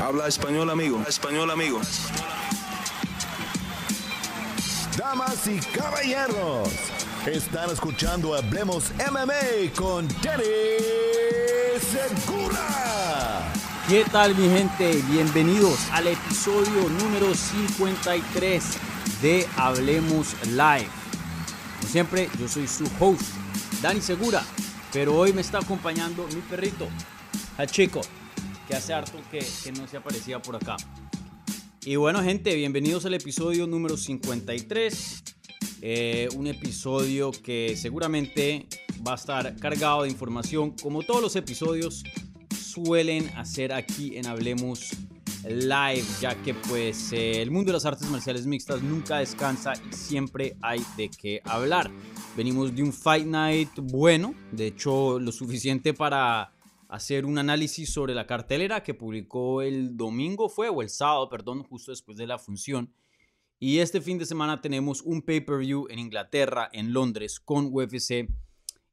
Habla español, amigo. Español, amigo. Damas y caballeros, están escuchando Hablemos MMA con Danny Segura. ¿Qué tal mi gente? Bienvenidos al episodio número 53 de Hablemos Live. Como siempre, yo soy su host, Dani Segura, pero hoy me está acompañando mi perrito, Hachico, que hace harto que, que no se aparecía por acá. Y bueno gente, bienvenidos al episodio número 53. Eh, un episodio que seguramente va a estar cargado de información, como todos los episodios suelen hacer aquí en Hablemos Live, ya que pues eh, el mundo de las artes marciales mixtas nunca descansa y siempre hay de qué hablar. Venimos de un Fight Night bueno, de hecho lo suficiente para hacer un análisis sobre la cartelera que publicó el domingo fue, o el sábado, perdón, justo después de la función. Y este fin de semana tenemos un pay-per-view en Inglaterra, en Londres, con UFC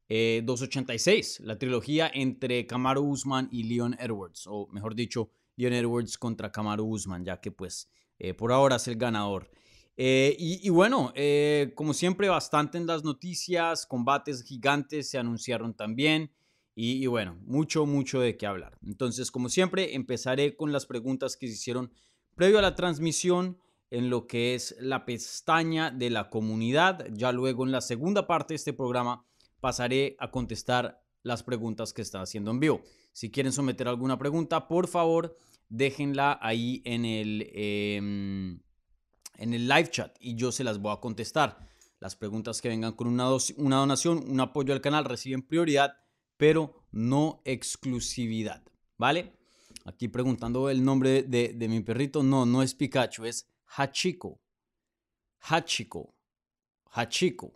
286, la trilogía entre Kamaru Usman y Leon Edwards, o mejor dicho, Leon Edwards contra Kamaru Usman, ya que pues eh, por ahora es el ganador. Eh, y, y, bueno, eh, como siempre, bastante en las noticias, combates gigantes se anunciaron también. Y, bueno, mucho, mucho de qué hablar. Entonces, como siempre, empezaré con las preguntas que se hicieron previo a la transmisión en lo que es la pestaña de la comunidad. Ya luego en la segunda parte de este programa pasaré a contestar las preguntas que está haciendo en vivo. Si quieren someter alguna pregunta, por favor, déjenla ahí en el, eh, en el live chat y yo se las voy a contestar. Las preguntas que vengan con una, una donación, un apoyo al canal, reciben prioridad, pero no exclusividad. ¿Vale? Aquí preguntando el nombre de, mi perrito. No, no es Pikachu, es Hachiko. Hachiko. Hachiko.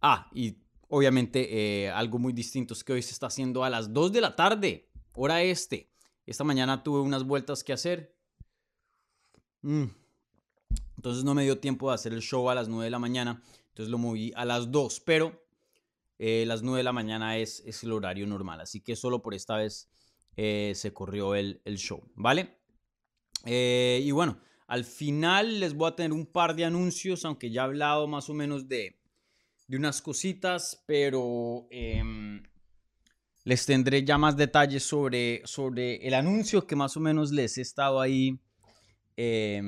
Ah, y obviamente eh, algo muy distinto es que hoy se está haciendo a las 2 de la tarde, hora este. Esta mañana tuve unas vueltas que hacer. Mm. Entonces no me dio tiempo de hacer el show a las 9 de la mañana. Entonces lo moví a las 2. Pero eh, las 9 de la mañana es, es, el horario normal. Así que solo por esta vez eh, se corrió el, el show. ¿Vale? Eh, y bueno, al final les voy a tener un par de anuncios. Aunque ya he hablado más o menos de, de unas cositas. Pero... Eh, les tendré ya más detalles sobre, sobre el anuncio que más o menos les he estado ahí. Eh,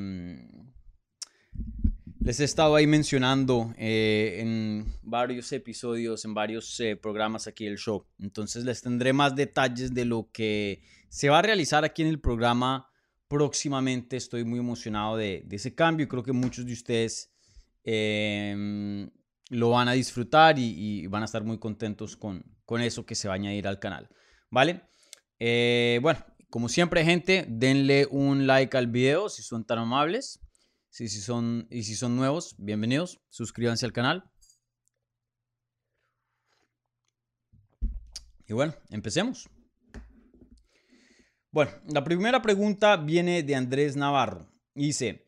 les he estado ahí mencionando eh, en varios episodios, en varios eh, programas aquí del show. Entonces les tendré más detalles de lo que se va a realizar aquí en el programa próximamente. Estoy muy emocionado de, de ese cambio. Creo que muchos de ustedes eh, lo van a disfrutar y, y, van a estar muy contentos con, con eso que se va a añadir al canal. ¿Vale? Eh, bueno, como siempre, gente, denle un like al video si son tan amables. Si, si son, y si son nuevos, bienvenidos. Suscríbanse al canal. Y bueno, empecemos. Bueno, la primera pregunta viene de Andrés Navarro. Dice,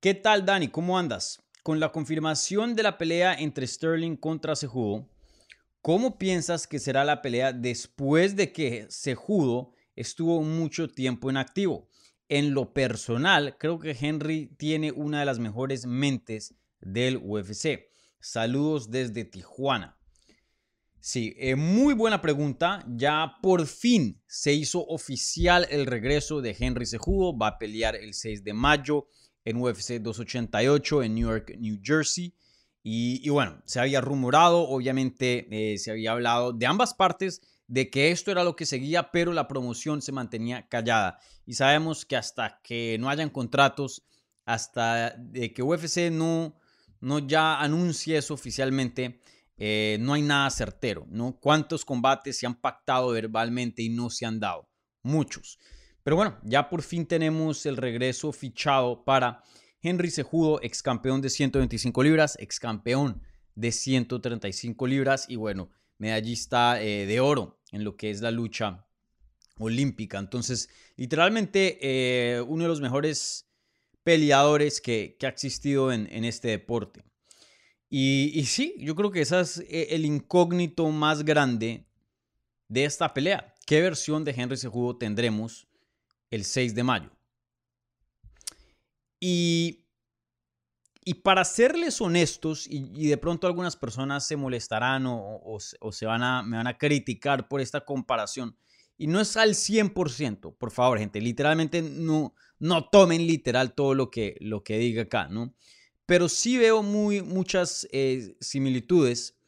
¿qué tal Dani? ¿Cómo andas? Con la confirmación de la pelea entre Sterling contra Cejudo, ¿cómo piensas que será la pelea después de que Cejudo estuvo mucho tiempo en activo? En lo personal, creo que Henry tiene una de las mejores mentes del UFC. Saludos desde Tijuana. Sí, eh, muy buena pregunta. Ya por fin se hizo oficial el regreso de Henry Cejudo. Va a pelear el 6 de mayo en UFC 288 en Newark, New Jersey. Y, y bueno, se había rumorado, obviamente eh, se había hablado de ambas partes de que esto era lo que seguía, pero la promoción se mantenía callada. Y sabemos que hasta que no hayan contratos, hasta de que UFC no, no ya anuncie eso oficialmente, eh, no hay nada certero, ¿no? ¿Cuántos combates se han pactado verbalmente y no se han dado? Muchos. Pero bueno, ya por fin tenemos el regreso fichado para Henry Cejudo, ex campeón de 125 libras, ex campeón de 135 libras y bueno, medallista eh, de oro en lo que es la lucha olímpica. Entonces, literalmente eh, uno de los mejores peleadores que, que ha existido en, en este deporte. Y, sí, yo creo que ese es eh, el incógnito más grande de esta pelea. ¿Qué versión de Henry Cejudo tendremos el 6 de mayo. Y, y para serles honestos, y, de pronto algunas personas se molestarán o, se van a, me van a criticar por esta comparación, y no es al 100%, por favor, gente, literalmente no, no tomen literal todo lo que, lo que diga acá, ¿no? Pero sí veo muy, muchas eh, similitudes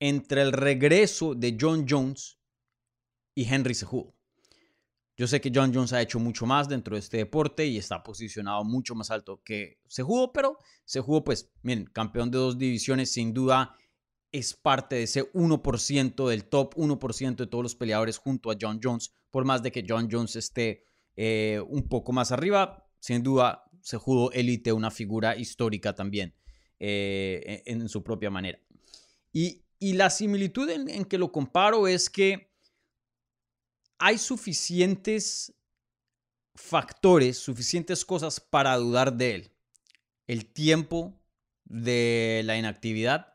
entre el regreso de John Jones y Henry Cejudo. Yo sé que John Jones ha hecho mucho más dentro de este deporte y está posicionado mucho más alto que Cejudo, pero Cejudo, pues, miren, campeón de dos divisiones, sin duda es parte de ese 1% del top 1% de todos los peleadores junto a John Jones, por más de que John Jones esté eh, un poco más arriba, sin duda Cejudo élite, una figura histórica también eh, en, su propia manera. Y, la similitud en que lo comparo es que hay suficientes factores, suficientes cosas para dudar de él. El tiempo de la inactividad,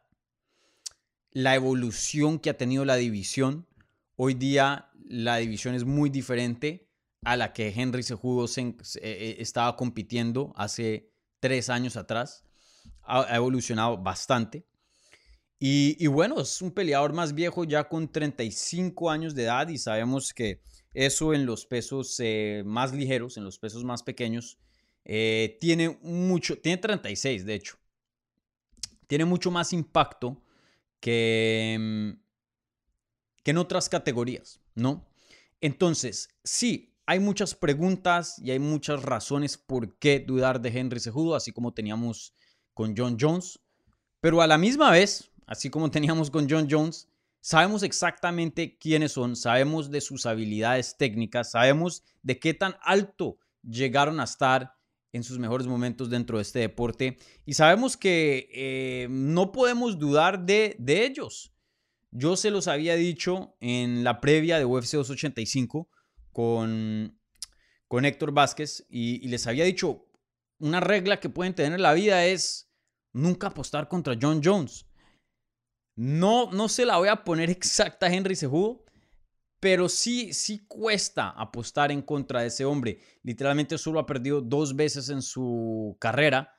la evolución que ha tenido la división. Hoy día la división es muy diferente a la que Henry Sejudo eh, eh, estaba compitiendo hace tres años atrás. Ha, evolucionado bastante. Y, bueno, es un peleador más viejo ya con 35 años de edad y sabemos que eso en los pesos eh, más ligeros, en los pesos más pequeños, eh, tiene mucho, tiene 36 de hecho, tiene mucho más impacto que, mm, que en otras categorías, ¿no? Entonces, sí, hay muchas preguntas y hay muchas razones por qué dudar de Henry Sejudo, así como teníamos con John Jones, pero a la misma vez, así como teníamos con John Jones, sabemos exactamente quiénes son, sabemos de sus habilidades técnicas, sabemos de qué tan alto llegaron a estar en sus mejores momentos dentro de este deporte y sabemos que eh, no podemos dudar de, ellos. Yo se los había dicho en la previa de UFC 285 con, con Héctor Vázquez y les había dicho, una regla que pueden tener en la vida es nunca apostar contra John Jones. No, no se la voy a poner exacta a Henry Sejudo, pero sí, sí cuesta apostar en contra de ese hombre. Literalmente solo ha perdido dos veces en su carrera.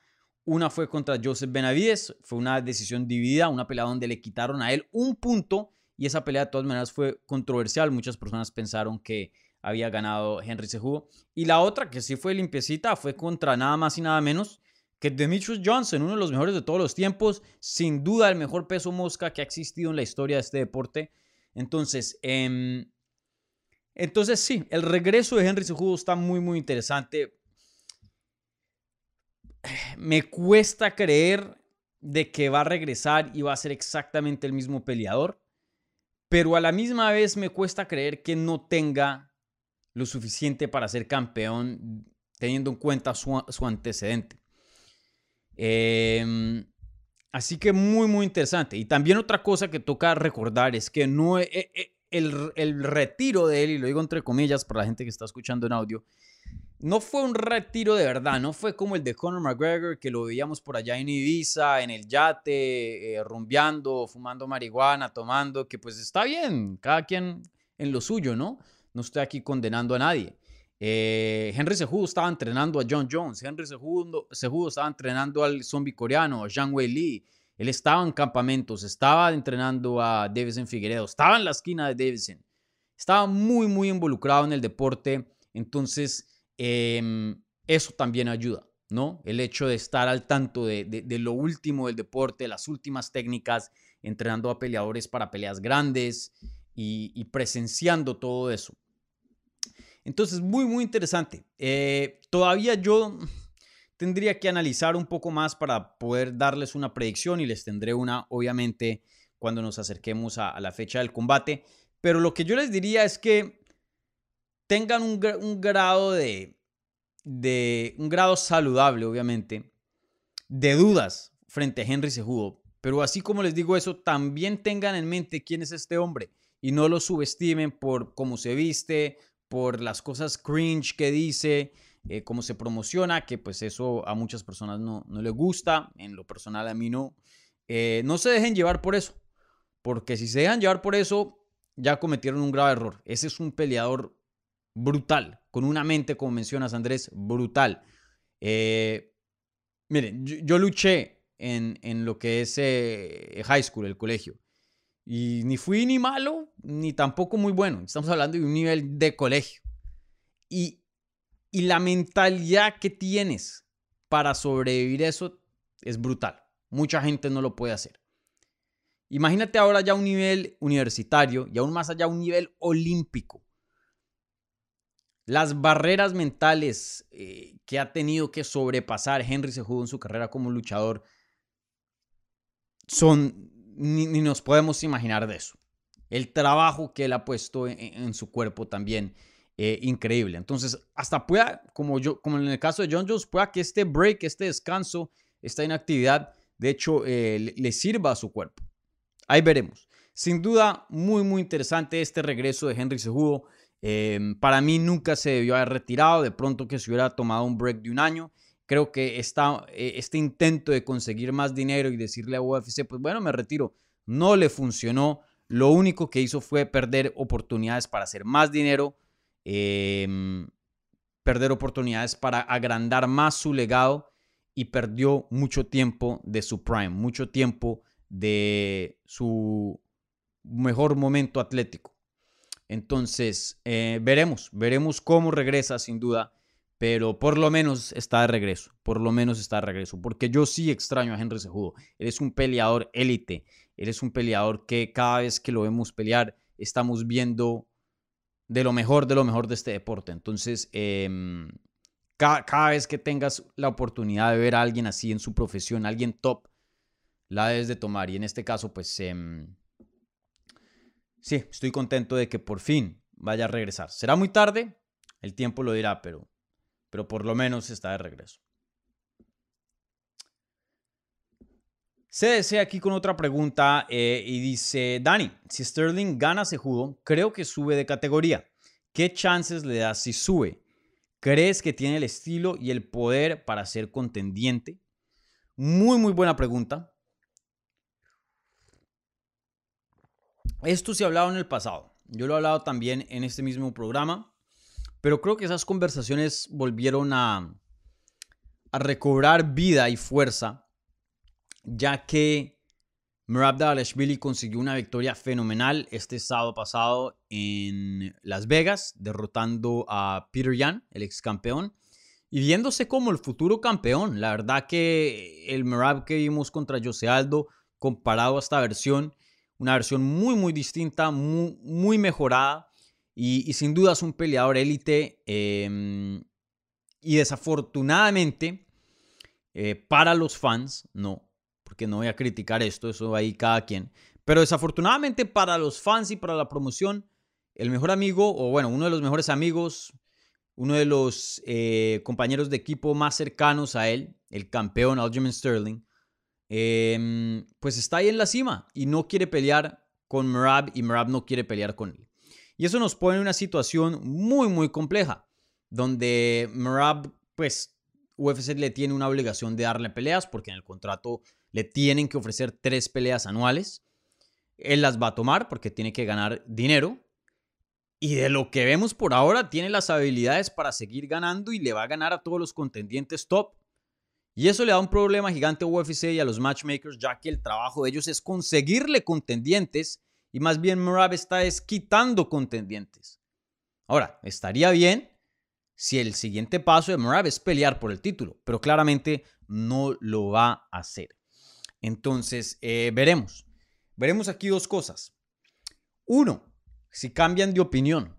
Una fue contra Joseph Benavides, fue una decisión dividida, una pelea donde le quitaron a él un punto y esa pelea de todas maneras fue controversial. Muchas personas pensaron que había ganado Henry Sejudo. Y la otra, que sí fue limpiecita, fue contra nada más y nada menos que Demetrius Johnson, uno de los mejores de todos los tiempos, sin duda el mejor peso mosca que ha existido en la historia de este deporte. Entonces, em, entonces sí, el regreso de Henry Cejudo está muy, muy interesante. Me cuesta creer de que va a regresar y va a ser exactamente el mismo peleador, pero a la misma vez me cuesta creer que no tenga lo suficiente para ser campeón teniendo en cuenta su antecedente. Em, así que muy, muy interesante. Y también otra cosa que toca recordar es que no e, e, el, el, retiro de él, y lo digo entre comillas para la gente que está escuchando en audio, no fue un retiro de verdad, no fue como el de Conor McGregor, que lo veíamos por allá en Ibiza, en el yate, eh, rumbeando, fumando marihuana, tomando, que pues está bien, cada quien en lo suyo, ¿no? No estoy aquí condenando a nadie. Eh, Henry Sejudo estaba entrenando a John Jones. Henry Sejudo, estaba entrenando al zombie coreano, a Zhang Wei Li. Él estaba en campamentos, estaba entrenando a Davison Figueredo, estaba en la esquina de Davison. Estaba muy, muy involucrado en el deporte. Entonces, em, eso también ayuda, ¿no? El hecho de estar al tanto de, lo último del deporte, las últimas técnicas, entrenando a peleadores para peleas grandes y presenciando todo eso. Entonces, muy, muy interesante. Eh, todavía yo tendría que analizar un poco más para poder darles una predicción y les tendré una, obviamente, cuando nos acerquemos a, la fecha del combate. Pero lo que yo les diría es que tengan un, grado de, de, un grado saludable, obviamente, de dudas frente a Henry Sejudo. Pero así como les digo eso, también tengan en mente quién es este hombre y no lo subestimen por cómo se viste, por las cosas cringe que dice, eh, cómo se promociona, que pues eso a muchas personas no, no les gusta, en lo personal a mí no. Eh, no se dejen llevar por eso, porque si se dejan llevar por eso, ya cometieron un grave error. Ese es un peleador brutal, con una mente, como mencionas Andrés, brutal. Eh, miren, yo, luché en, en, lo que es eh, high school, el colegio. Y ni fui ni malo, ni tampoco muy bueno. Estamos hablando de un nivel de colegio. Y, y la mentalidad que tienes para sobrevivir eso es brutal. Mucha gente no lo puede hacer. Imagínate ahora ya un nivel universitario y aún más allá un nivel olímpico. Las barreras mentales eh, que ha tenido que sobrepasar Henry Sejudo en su carrera como luchador son, ni, nos podemos imaginar de eso. El trabajo que él ha puesto en, su cuerpo también, eh, increíble. Entonces, hasta pueda, como, yo, como en el caso de John Jones, pueda que este break, este descanso, esta inactividad, de hecho, eh, le sirva a su cuerpo. Ahí veremos. Sin duda, muy, muy interesante este regreso de Henry Sejudo. Em, para mí nunca se debió haber retirado, de pronto que se hubiera tomado un break de un año. Creo que esta, eh, este intento de conseguir más dinero y decirle a UFC, pues bueno, me retiro, no le funcionó. Lo único que hizo fue perder oportunidades para hacer más dinero, em, perder oportunidades para agrandar más su legado y perdió mucho tiempo de su prime, mucho tiempo de su mejor momento atlético. Entonces, eh, veremos, veremos cómo regresa sin duda, pero por lo menos está de regreso, por lo menos está de regreso, porque yo sí extraño a Henry Sejudo. Eres un peleador élite, eres un peleador que cada vez que lo vemos pelear estamos viendo de lo mejor, de lo mejor de este deporte. Entonces, em, cada, cada, vez que tengas la oportunidad de ver a alguien así en su profesión, alguien top, la debes de tomar. Y en este caso, pues em, sí, estoy contento de que por fin vaya a regresar. Será muy tarde, el tiempo lo dirá, pero, pero por lo menos está de regreso. Desea aquí con otra pregunta eh, y dice, Dani, si Sterling gana ese judo, creo que sube de categoría. ¿Qué chances le das si sube? ¿Crees que tiene el estilo y el poder para ser contendiente? Muy, muy buena pregunta. Esto se ha hablado en el pasado. Yo lo he hablado también en este mismo programa. Pero creo que esas conversaciones volvieron a, a recobrar vida y fuerza, ya que Merab Dalashvili consiguió una victoria fenomenal este sábado pasado en Las Vegas, derrotando a Peter Yan, el ex campeón, y viéndose como el futuro campeón. La verdad que el Merab que vimos contra Jose Aldo, comparado a esta versión, una versión muy, muy distinta, muy, mejorada y, sin duda es un peleador élite. Em, y desafortunadamente, eh, para los fans, no, porque no voy a criticar esto, eso ahí cada quien, pero desafortunadamente para los fans y para la promoción, el mejor amigo, o bueno, uno de los mejores amigos, uno de los eh, compañeros de equipo más cercanos a él, el campeón Aljamain Sterling, Em, pues está ahí en la cima y no quiere pelear con Merab y Merab no quiere pelear con él. Y eso nos pone en una situación muy, muy compleja, donde Merab, pues UFC le tiene una obligación de darle peleas porque en el contrato le tienen que ofrecer tres peleas anuales. Él las va a tomar porque tiene que ganar dinero. Y de lo que vemos por ahora, tiene las habilidades para seguir ganando y le va a ganar a todos los contendientes top. Y eso le da un problema gigante a UFC y a los matchmakers, ya que el trabajo de ellos es conseguirle contendientes y más bien Merab está es quitando contendientes. Ahora, estaría bien si el siguiente paso de Merab es pelear por el título, pero claramente no lo va a hacer. Entonces, eh, veremos. Veremos aquí dos cosas. Uno, si cambian de opinión.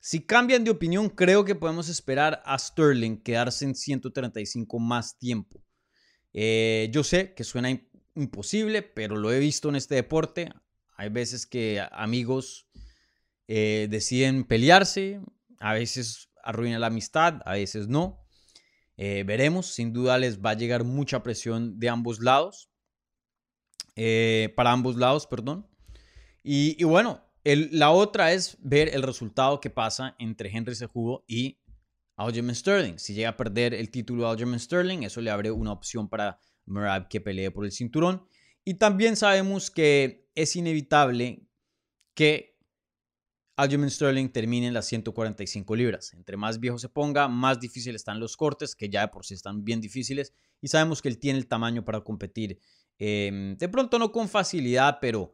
Si cambian de opinión, creo que podemos esperar a Sterling quedarse en 135 más tiempo. Eh, yo sé que suena imposible, pero lo he visto en este deporte. Hay veces que amigos eh, deciden pelearse, a veces arruina la amistad, a veces no. Eh, veremos, sin duda les va a llegar mucha presión de ambos lados, para ambos lados, perdón. Y, bueno, la otra es ver el resultado que pasa entre Henry Sejudo y Aljamain Sterling. Si llega a perder el título Aljamain Sterling, eso le abre una opción para Merab que pelee por el cinturón. Y también sabemos que es inevitable que Aljamain Sterling termine en las 145 libras. Entre más viejo se ponga, más difíciles están los cortes, que ya de por sí están bien difíciles. Y sabemos que él tiene el tamaño para competir. Em, de pronto no con facilidad, pero,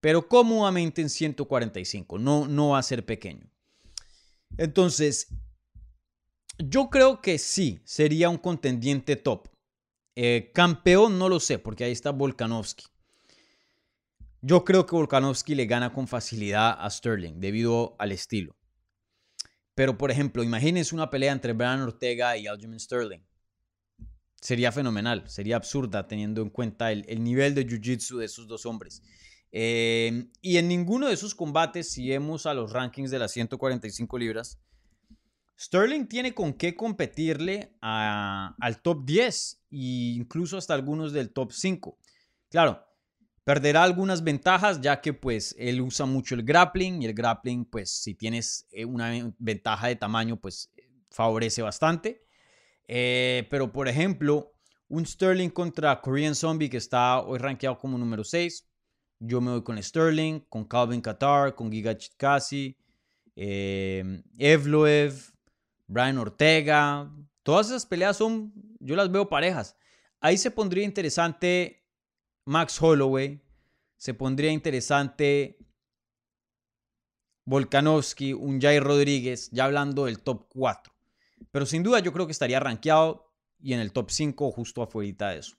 pero cómodamente en 145. No, no va a ser pequeño. Entonces, yo creo que sí, sería un contendiente top. Eh, campeón no lo sé, porque ahí está Volkanovski. Yo creo que Volkanovski le gana con facilidad a Sterling debido al estilo. Pero, por ejemplo, imagínense una pelea entre Brian Ortega y Aljamain Sterling. Sería fenomenal, sería absurda teniendo en cuenta el, nivel de jiu-jitsu de esos dos hombres. Eh, y en ninguno de esos combates, si vemos a los rankings de las 145 libras, Sterling tiene con qué competirle al top 10 e incluso hasta algunos del top 5. Claro, Perderá algunas ventajas ya que pues él usa mucho el grappling y el grappling pues si tienes eh, una ventaja de tamaño pues favorece bastante. Eh, pero por ejemplo, un Sterling contra Korean Zombie que está hoy rankeado como número 6. Yo me voy con Sterling, con Calvin Qatar, con Giga Chitkasi, eh, Evloev, Brian Ortega. Todas esas peleas son, yo las veo parejas. Ahí se pondría interesante Max Holloway, se pondría interesante Volkanovski, un Jair Rodríguez, ya hablando del top 4. Pero sin duda yo creo que estaría rankeado y en el top 5 justo afuera de eso.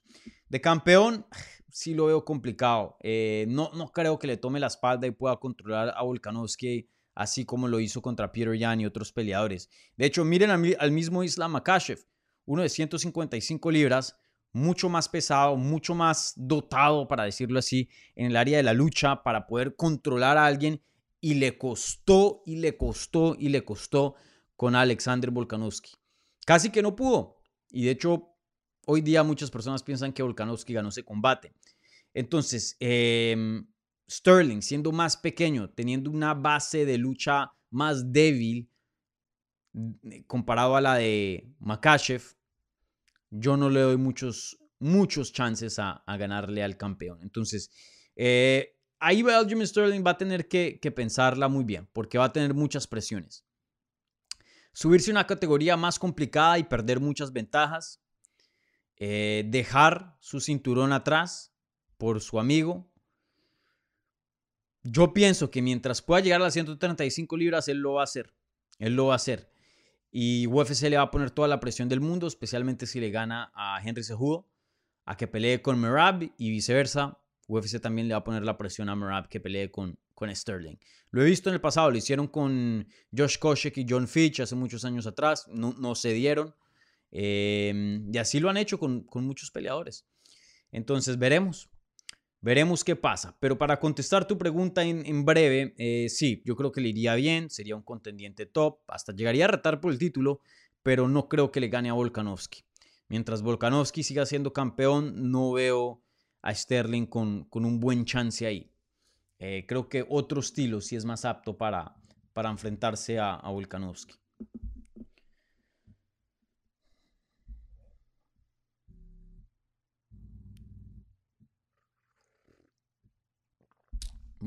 De campeón, sí lo veo complicado. Eh, no, no creo que le tome la espalda y pueda controlar a Volkanovski así como lo hizo contra Peter Yan y otros peleadores. De hecho, miren al, mismo Islam Makashev, uno de 155 libras, mucho más pesado, mucho más dotado, para decirlo así, en el área de la lucha para poder controlar a alguien y le costó y le costó y le costó con Alexander Volkanovski. Casi que no pudo. Y de hecho, hoy día muchas personas piensan que Volkanovski ganó ese combate. Entonces, em, Sterling, siendo más pequeño, teniendo una base de lucha más débil mm, comparado a la de Makachev, yo no le doy muchos, muchos chances a, ganarle al campeón. Entonces, eh, ahí Jimmy Sterling va a tener que, pensarla muy bien, porque va a tener muchas presiones. Subirse a una categoría más complicada y perder muchas ventajas. Eh, dejar su cinturón atrás por su amigo. Yo pienso que mientras pueda llegar a las 135 libras, él lo va a hacer. Él lo va a hacer. Y UFC le va a poner toda la presión del mundo, especialmente si le gana a Henry Cejudo, a que pelee con Merab y viceversa. UFC también le va a poner la presión a Merab que pelee con, con Sterling. Lo he visto en el pasado, lo hicieron con Josh Koscheck y John Fitch hace muchos años atrás, no, no se dieron. Em, y así lo han hecho con, con muchos peleadores. Entonces veremos. Veremos qué pasa. Pero para contestar tu pregunta en, breve, eh, sí, yo creo que le iría bien, sería un contendiente top, hasta llegaría a retar por el título, pero no creo que le gane a Volkanovski. Mientras Volkanovski siga siendo campeón, no veo a Sterling con, con un buen chance ahí. Eh, creo que otro estilo sí es más apto para, para enfrentarse a, a Volkanovski.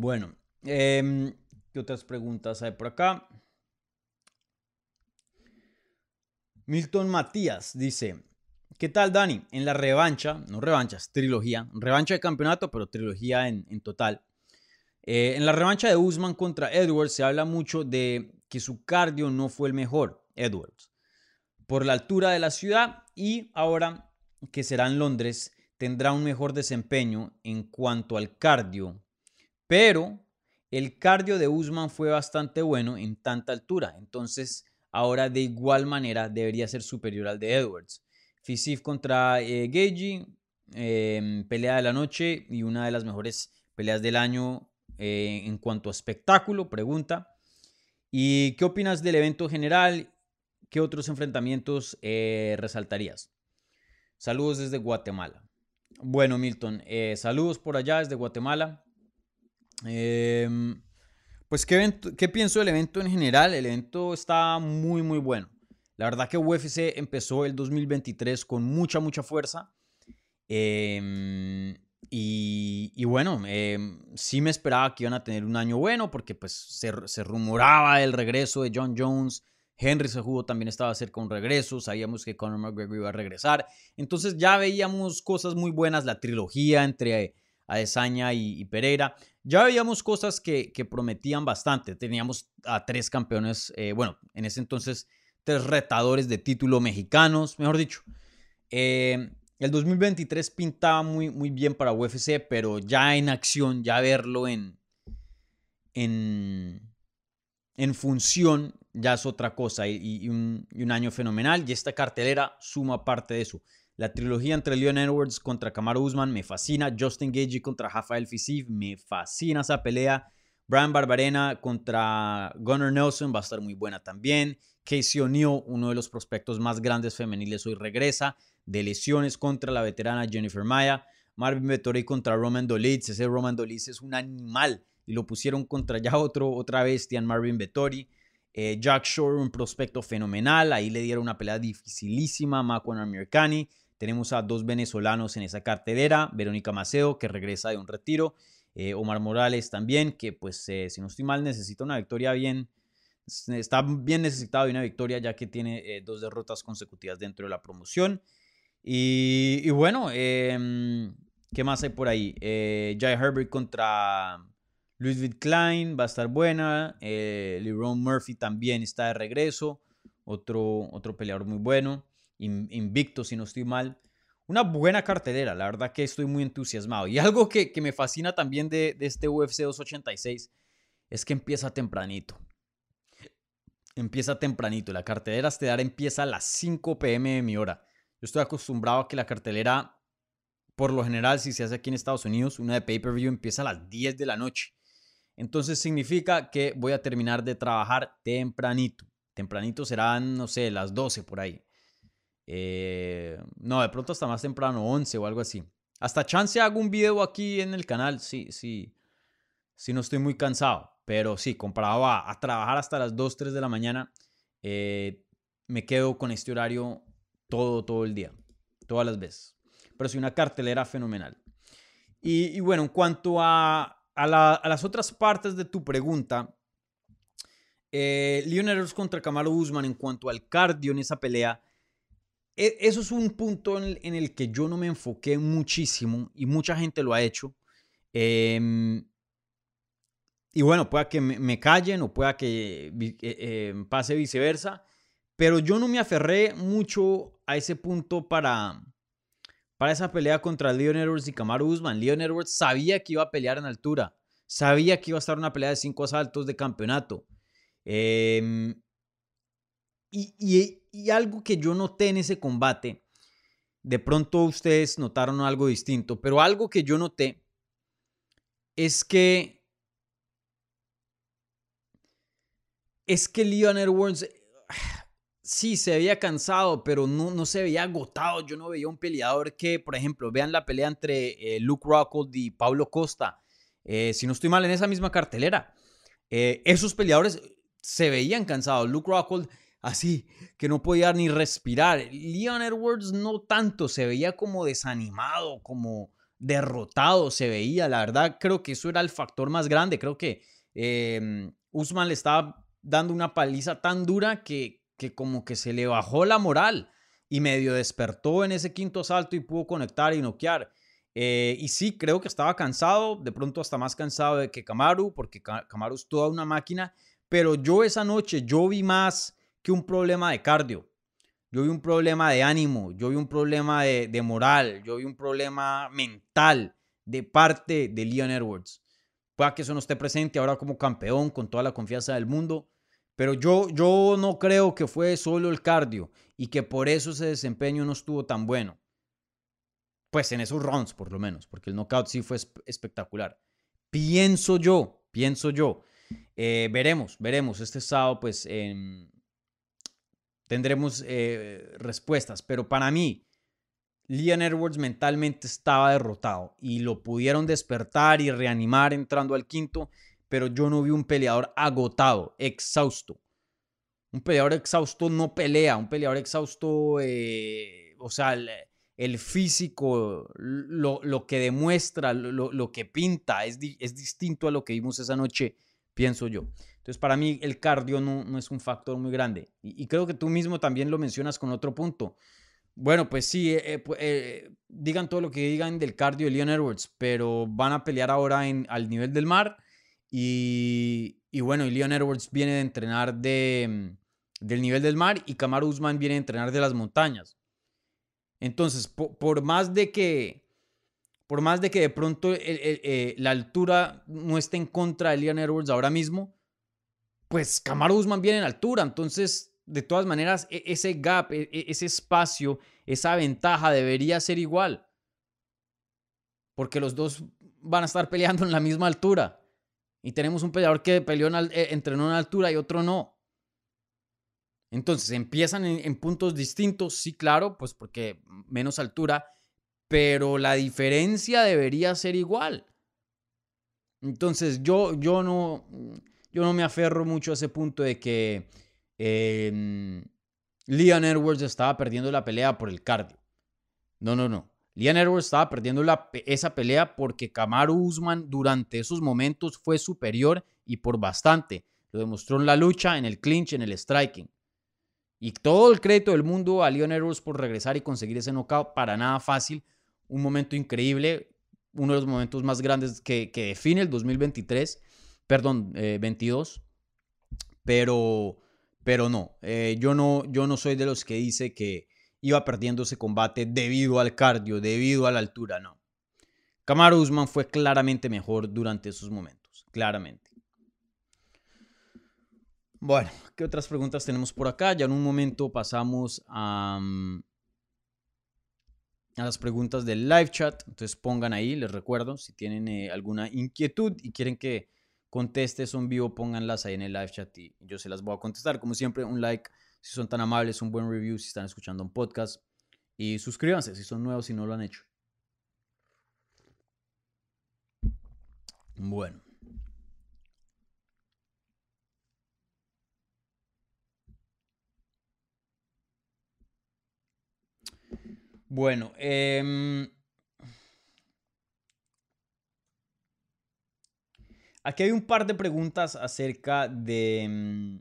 Bueno, em, ¿qué otras preguntas hay por acá? Milton Matías dice, ¿qué tal Dani? En la revancha, no revanchas, trilogía, revancha de campeonato, pero trilogía en, total. Eh, en la revancha de Usman contra Edwards se habla mucho de que su cardio no fue el mejor, Edwards, por la altura de la ciudad y ahora que será en Londres tendrá un mejor desempeño en cuanto al cardio pero el cardio de Usman fue bastante bueno en tanta altura, entonces ahora de igual manera debería ser superior al de Edwards. Fisif contra eh, em, pelea de la noche y una de las mejores peleas del año eh, en cuanto a espectáculo, pregunta. ¿Y qué opinas del evento general? ¿Qué otros enfrentamientos eh, resaltarías? Saludos desde Guatemala. Bueno, Milton, eh, saludos por allá desde Guatemala. Em, pues, ¿qué, ¿qué pienso del evento en general? El evento está muy, muy bueno. La verdad que UFC empezó el 2023 con mucha, mucha fuerza. Em, y, bueno, em, sí me esperaba que iban a tener un año bueno porque pues se, rumoraba el regreso de John Jones. Henry se jugó también estaba cerca de un regreso. Sabíamos que Conor McGregor iba a regresar. Entonces ya veíamos cosas muy buenas. La trilogía entre Adesanya y Pereira. Ya veíamos cosas que, prometían bastante. Teníamos a tres campeones, eh, bueno, en ese entonces tres retadores de título mexicanos, mejor dicho. Eh, el 2023 pintaba muy, muy bien para UFC, pero ya en acción, ya verlo en, en, en función, ya es otra cosa y, un, y, un, año fenomenal. Y esta cartelera suma parte de eso. La trilogía entre Leon Edwards contra Kamaru Usman me fascina. Justin Gagey contra Rafael Fisif me fascina esa pelea. Brian Barbarena contra Gunnar Nelson va a estar muy buena también. Casey O'Neill, uno de los prospectos más grandes femeniles, hoy regresa de lesiones contra la veterana Jennifer Maya. Marvin Vettori contra Roman Dolitz. Ese Roman Dolitz es un animal y lo pusieron contra ya otro, otra bestia en Marvin Vettori. Eh, Jack Shore, un prospecto fenomenal. Ahí le dieron una pelea dificilísima a Makwan Amirkani. Tenemos a dos venezolanos en esa cartelera. Verónica Maceo, que regresa de un retiro. Eh, Omar Morales también, que pues eh, si no estoy mal necesita una victoria bien, está bien necesitado de una victoria ya que tiene dos derrotas consecutivas dentro de la promoción. Y, bueno, em, ¿qué más hay por ahí? Eh, Jai Herbert contra Ludwig Klein va a estar buena. Eh, Murphy también está de regreso. Otro, otro peleador muy bueno. Invicto, si no estoy mal. Una buena cartelera, la verdad que estoy muy entusiasmado. Y algo que, me fascina también de, este UFC 286 es que empieza tempranito. Empieza tempranito. La cartelera estelar empieza a las 5 pm de mi hora. Yo estoy acostumbrado a que la cartelera, por lo general, si se hace aquí en Estados Unidos, una de pay-per-view empieza a las 10 de la noche. Entonces significa que voy a terminar de trabajar tempranito. Tempranito serán, no sé, las 12 por ahí. Eh, no, de pronto hasta más temprano, 11 o algo así. Hasta chance hago un video aquí en el canal, sí, sí. Si no estoy muy cansado. Pero sí, comparado a, trabajar hasta las 2, 3 de la mañana, eh, me quedo con este horario todo, todo el día, todas las veces. Pero sí, una cartelera fenomenal. Y, bueno, en cuanto a, las otras partes de tu pregunta, eh, Leon contra Camaro Usman en cuanto al cardio en esa pelea, eso es un punto en el, que yo no me enfoqué muchísimo y mucha gente lo ha hecho. Em, y bueno, pueda que me, callen o pueda que eh, eh, pase viceversa. Pero yo no me aferré mucho a ese punto para, para esa pelea contra Leon Edwards y Kamaru Usman. Leon Edwards sabía que iba a pelear en altura. Sabía que iba a estar una pelea de cinco asaltos de campeonato. Em, y, y algo que yo noté en ese combate, de pronto ustedes notaron algo distinto, pero algo que yo noté es que es que Leon Edwards sí se veía cansado, pero no, no se veía agotado. Yo no veía un peleador que, por ejemplo, vean la pelea entre eh, Luke Rockhold y Pablo Costa. Eh, si no estoy mal, en esa misma cartelera. Eh, esos peleadores se veían cansados. Luke Rockhold así, que no podía ni respirar. Leon Edwards no tanto, se veía como desanimado, como derrotado, se veía. La verdad, creo que eso era el factor más grande. Creo que Usman le estaba dando una paliza tan dura que, que como que se le bajó la moral y medio despertó en ese quinto salto y pudo conectar y noquear. Eh, y sí, creo que estaba cansado, de pronto hasta más cansado de que Kamaru, porque Kamaru es toda una máquina, pero yo esa noche, yo vi más que un problema de cardio. Yo vi un problema de ánimo, yo vi un problema de, moral, yo vi un problema mental de parte de Leon Edwards. Pueda que eso no esté presente ahora como campeón, con toda la confianza del mundo, pero yo, yo no creo que fue solo el cardio y que por eso ese desempeño no estuvo tan bueno. Pues en esos rounds, por lo menos, porque el knockout sí fue espectacular. Pienso yo, pienso yo. Eh, veremos, veremos. Este sábado, pues, tendremos eh, respuestas. Pero para mí, Leon Edwards mentalmente estaba derrotado y lo pudieron despertar y reanimar entrando al quinto pero yo no vi un peleador agotado, exhausto. Un peleador exhausto no pelea, un peleador exhausto, eh, o sea, el físico, lo, que demuestra, lo, que pinta, es, es, distinto a lo que vimos esa noche, pienso yo. Entonces, para mí el cardio no, es un factor muy grande. Y, creo que tú mismo también lo mencionas con otro punto. Bueno, pues sí, eh, eh, digan todo lo que digan del cardio de Leon Edwards, pero van a pelear ahora en, al nivel del mar. Y, bueno, y Leon Edwards viene de entrenar de, del nivel del mar y Kamaru Usman viene a entrenar de las montañas. Entonces, por, más de que por más de que de pronto eh, la altura no esté en contra de Leon Edwards ahora mismo, pues Kamaru Usman viene en altura. Entonces, de todas maneras, e, ese gap, e, e, ese espacio, esa ventaja debería ser igual. Porque los dos van a estar peleando en la misma altura. Y tenemos un peleador que peleó en, entrenó en altura y otro no. Entonces, empiezan en, puntos distintos, sí, claro, pues porque menos altura, pero la diferencia debería ser igual. Entonces, yo, yo, no, yo no me aferro mucho a ese punto de que eh, Leon Edwards estaba perdiendo la pelea por el cardio. No, no, no. Leon Edwards estaba perdiendo esa pelea porque Kamaru Usman durante esos momentos fue superior y por bastante. Lo demostró en la lucha, en el clinch, en el striking. Y todo el crédito del mundo a Leon Edwards por regresar y conseguir ese knockout para nada fácil. Un momento increíble, uno de los momentos más grandes que, define el 2023, perdón, 22. Eh, pero, pero no, eh, yo no, yo no soy de los que dice que iba perdiendo ese combate debido al cardio, debido a la altura, no. Kamaru Usman fue claramente mejor durante esos momentos, claramente. Bueno, ¿qué otras preguntas tenemos por acá? Ya en un momento pasamos a, mm, a las preguntas del live chat. Entonces pongan ahí, les recuerdo, si tienen eh, alguna inquietud y quieren que conteste eso en vivo, pónganlas ahí en el live chat y yo se las voy a contestar. Como siempre, un like si son tan amables, un buen review si están escuchando un podcast y suscríbanse si son nuevos y no lo han hecho. Bueno. Bueno, em, aquí hay un par de preguntas acerca de... Em,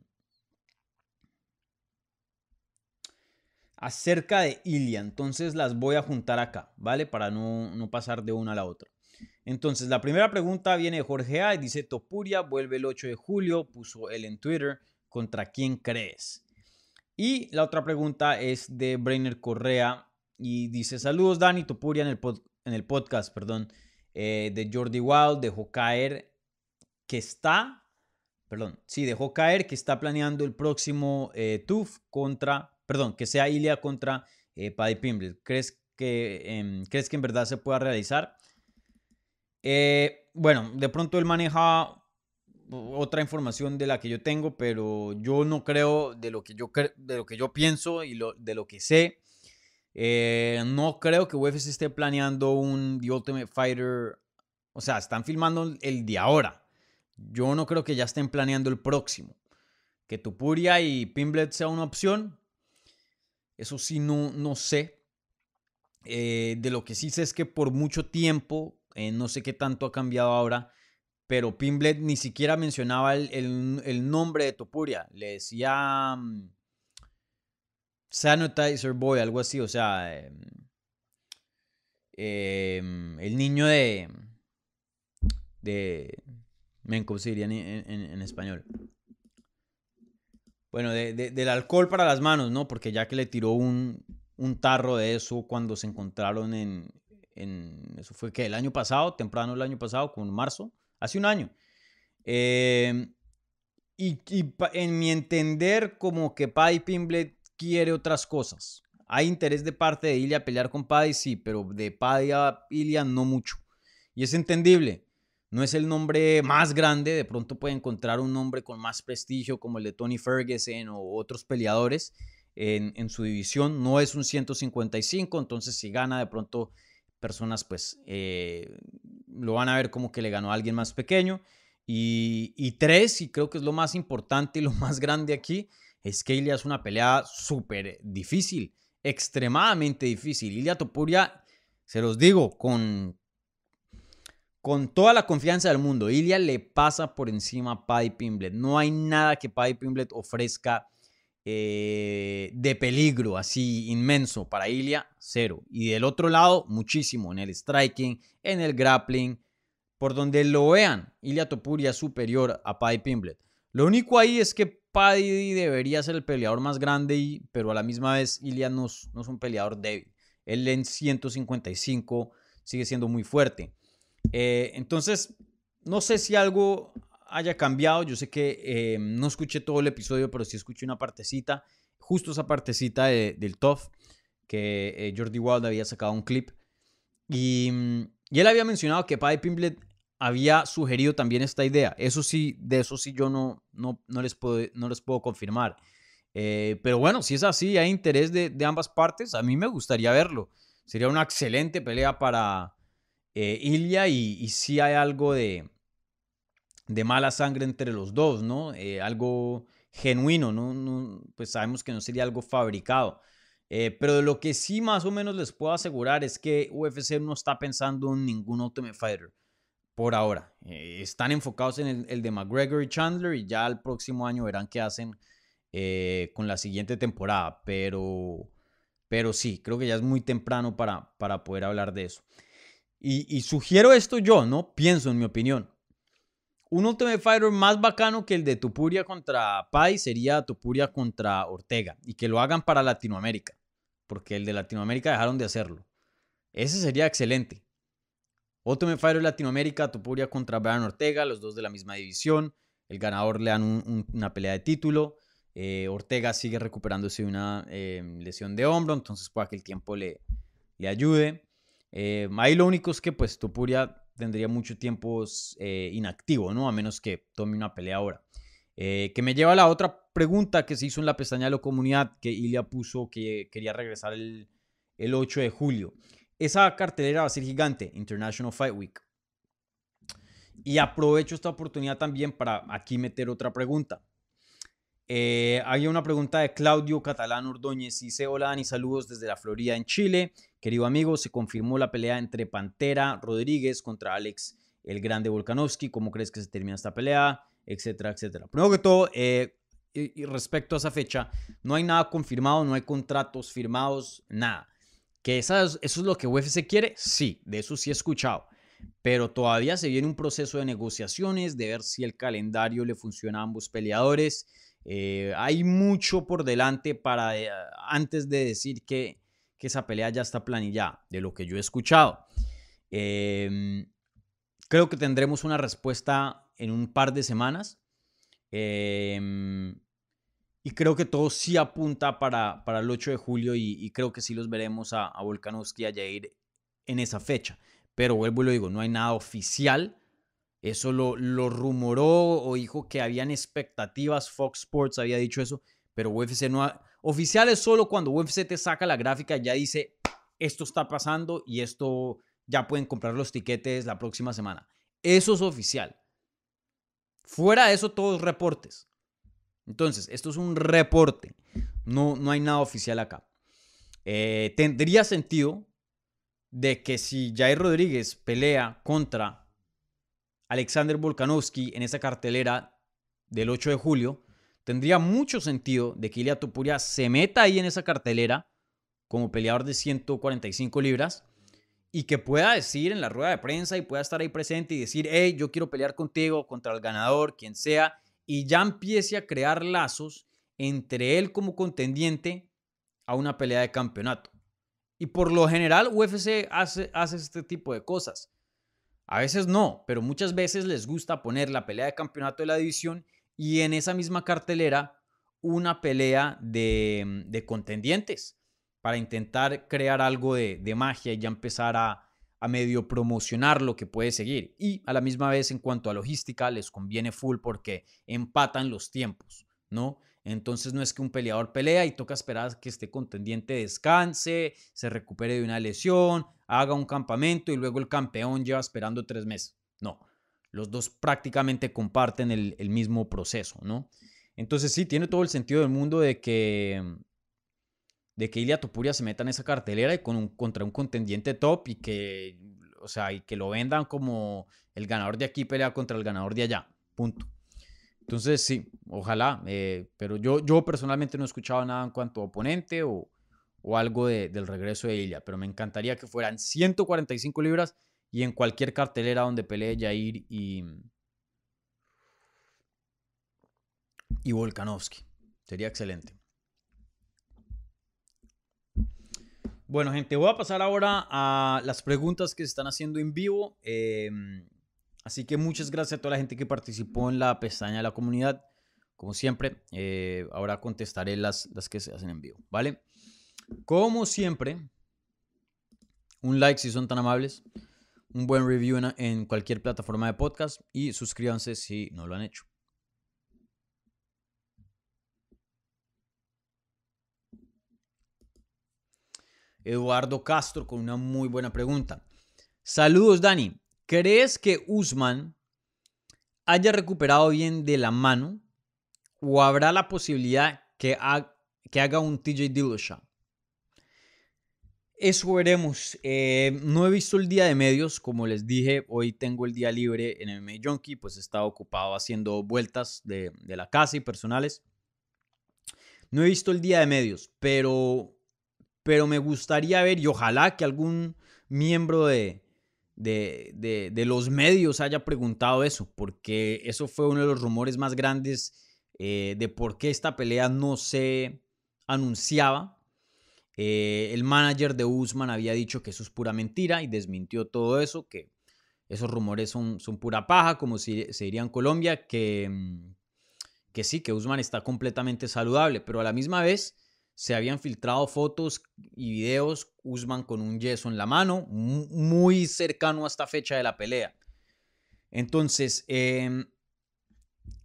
acerca de Ilia, entonces las voy a juntar acá, ¿vale? Para no, no pasar de una a la otra. Entonces, la primera pregunta viene de Jorge A y dice, Topuria vuelve el 8 de julio, puso él en Twitter, ¿contra quién crees? Y la otra pregunta es de Brainer Correa y dice, saludos Dani Topuria en el, en el podcast, perdón, eh, de Jordi Wild, dejó caer que está, perdón, sí, dejó caer que está planeando el próximo eh, TUF contra, perdón, que sea Ilia contra eh, Paddy Pimble. ¿Crees que, em, ¿Crees que en verdad se pueda realizar? bueno, de pronto él maneja otra información de la que yo tengo, pero yo no creo de lo que yo, de lo que yo pienso y lo, de lo que sé eh, no creo que UFC esté planeando un The Ultimate Fighter. O sea, están filmando el de ahora. Yo no creo que ya estén planeando el próximo. Que Tupuria y Pimblet sea una opción. Eso sí, no, no sé. Eh, de lo que sí sé es que por mucho tiempo, eh, no sé qué tanto ha cambiado ahora, pero Pimblet ni siquiera mencionaba el, el nombre de Tupuria. Le decía mm, Sanitizer Boy, algo así, o sea, em, em, el niño de, de, ¿cómo se diría en, español? Bueno, del alcohol para las manos, ¿no? Porque ya que le tiró un, un tarro de eso cuando se encontraron en, eso fue que el año pasado, temprano el año pasado, como en marzo, hace un año. Em, y, en mi entender, como que Paddy Pimblet quiere otras cosas. Hay interés de parte de Ilya pelear con Paddy, sí, pero de Paddy a Ilya no mucho. Y es entendible. No es el nombre más grande, de pronto puede encontrar un nombre con más prestigio como el de Tony Ferguson o otros peleadores en, su división. No es un 155, entonces si gana de pronto personas pues eh, lo van a ver como que le ganó a alguien más pequeño. Y, y tres, y creo que es lo más importante y lo más grande aquí, es que Ilya es una pelea súper difícil. extremadamente difícil. Ilia Topuria, se los digo, con, con toda la confianza del mundo, Ilia le pasa por encima a Paddy Pimblet. No hay nada que Paddy Pimblet ofrezca eh, de peligro así inmenso para Ilia, cero. Y del otro lado, muchísimo en el striking, en el grappling, por donde lo vean. Ilia Topuria es superior a Paddy Pimblet. Lo único ahí es que Paddy debería ser el peleador más grande, pero a la misma vez Ilia no, es un peleador débil. Él en 155 sigue siendo muy fuerte. Eh, entonces, no sé si algo haya cambiado. Yo sé que eh, no escuché todo el episodio, pero sí escuché una partecita, justo esa partecita del TOF, que eh, Jordi Wild había sacado un clip. Y, mm, y, él había mencionado que Paddy Pimblet había sugerido también esta idea. Eso sí, de eso sí yo no, no, no, les, puedo, no les puedo confirmar. Eh, pero bueno, si es así, hay interés de, ambas partes, a mí me gustaría verlo. Sería una excelente pelea para eh, Ilya y, si hay algo de, de mala sangre entre los dos, ¿no? Eh, algo genuino, ¿no? Pues sabemos que no sería algo fabricado. pero de lo que sí más o menos les puedo asegurar es que UFC no está pensando en ningún Ultimate Fighter por ahora. Eh, están enfocados en el, de McGregor y Chandler y ya el próximo año verán qué hacen eh, con la siguiente temporada. Pero, pero sí, creo que ya es muy temprano para, para poder hablar de eso. Y, sugiero esto yo, ¿no? Pienso en mi opinión. Un Ultimate Fighter más bacano que el de Tupuria contra Pai sería Tupuria contra Ortega. Y que lo hagan para Latinoamérica. Porque el de Latinoamérica dejaron de hacerlo. Ese sería excelente. Ultimate Fighter Latinoamérica, Topuria contra Brian Ortega, los dos de la misma división. El ganador le dan una pelea de título. Eh, Ortega sigue recuperándose de una eh, lesión de hombro, entonces puede que el tiempo le, le ayude. Eh, ahí lo único es que pues Topuria tendría mucho tiempo inactivo, ¿no? A menos que tome una pelea ahora. que me lleva a la otra pregunta que se hizo en la pestaña de la comunidad que Ilia puso que quería regresar el, el 8 de julio. Esa cartelera va a ser gigante, International Fight Week. Y aprovecho esta oportunidad también para aquí meter otra pregunta. Eh, hay una pregunta de Claudio Catalán Ordóñez. Dice, hola Dani, saludos desde la Florida en Chile. Querido amigo, se confirmó la pelea entre Pantera Rodríguez contra Alex el Grande Volkanovski. ¿Cómo crees que se termina esta pelea? Etcétera, etcétera. Primero que todo, eh, y respecto a esa fecha, no hay nada confirmado, no hay contratos firmados, nada. ¿Que eso es lo que UFC quiere? Sí, de eso sí he escuchado. Pero todavía se viene un proceso de negociaciones, de ver si el calendario le funciona a ambos peleadores. Eh, hay mucho por delante para eh, antes de decir que, que, esa pelea ya está planillada, de lo que yo he escuchado. Em, creo que tendremos una respuesta en un par de semanas. Eh, y creo que todo sí apunta para, para el 8 de julio y, creo que sí los veremos a, a Volkanovski y a Jair en esa fecha. Pero vuelvo y lo digo, no hay nada oficial. Eso lo, lo rumoró o dijo que habían expectativas. Fox Sports había dicho eso, pero UFC no ha... Oficial es solo cuando UFC te saca la gráfica, ya dice, esto está pasando y esto ya pueden comprar los tiquetes la próxima semana. Eso es oficial. Fuera de eso, todos reportes. Entonces, esto es un reporte. No, no hay nada oficial acá. Eh, tendría sentido de que si Jair Rodríguez pelea contra Alexander Volkanovski en esa cartelera del 8 de julio, tendría mucho sentido de que Ilia Topuria se meta ahí en esa cartelera como peleador de 145 libras y que pueda decir en la rueda de prensa y pueda estar ahí presente y decir, hey, yo quiero pelear contigo contra el ganador, quien sea, y ya empiece a crear lazos entre él como contendiente a una pelea de campeonato. Y por lo general UFC hace, hace este tipo de cosas. A veces no, pero muchas veces les gusta poner la pelea de campeonato de la división y en esa misma cartelera una pelea de, de contendientes para intentar crear algo de, de magia y ya empezar a, a medio promocionar lo que puede seguir. Y a la misma vez, en cuanto a logística, les conviene full porque empatan los tiempos, ¿no? Entonces no es que un peleador pelea y toca esperar que este contendiente descanse, se recupere de una lesión, haga un campamento y luego el campeón lleva esperando tres meses. No, los dos prácticamente comparten el, mismo proceso, ¿no? Entonces sí, tiene todo el sentido del mundo de que, de que Ilia Topuria se meta en esa cartelera y con un, contra un contendiente top y que, o sea, y que lo vendan como el ganador de aquí pelea contra el ganador de allá. Punto. Entonces, sí, ojalá. Eh, pero yo, yo personalmente no he escuchado nada en cuanto a oponente o, o algo del regreso de Ilia. Pero me encantaría que fueran 145 libras y en cualquier cartelera donde pelee Jair y, y Volkanovski. Sería excelente. Bueno, gente, voy a pasar ahora a las preguntas que se están haciendo en vivo. Em, así que muchas gracias a toda la gente que participó en la pestaña de la comunidad. Como siempre, eh, ahora contestaré las, las que se hacen en vivo, ¿vale? Como siempre, un like si son tan amables, un buen review en, en cualquier plataforma de podcast y suscríbanse si no lo han hecho. Eduardo Castro con una muy buena pregunta. Saludos, Dani. ¿Crees que Usman haya recuperado bien de la mano o habrá la posibilidad que, haga un TJ Dillashaw? Eso veremos. Eh, no he visto el día de medios, como les dije, hoy tengo el día libre en el Junkie, pues he estado ocupado haciendo vueltas de, de la casa y personales. No he visto el día de medios, pero pero me gustaría ver y ojalá que algún miembro de, de, los medios haya preguntado eso, porque eso fue uno de los rumores más grandes eh, de por qué esta pelea no se anunciaba. Eh, el manager de Usman había dicho que eso es pura mentira y desmintió todo eso, que esos rumores son, son pura paja, como si, se diría en Colombia, que, mm, que sí, que Usman está completamente saludable, pero a la misma vez se habían filtrado fotos y videos, Usman con un yeso en la mano, muy cercano a esta fecha de la pelea. Entonces, em,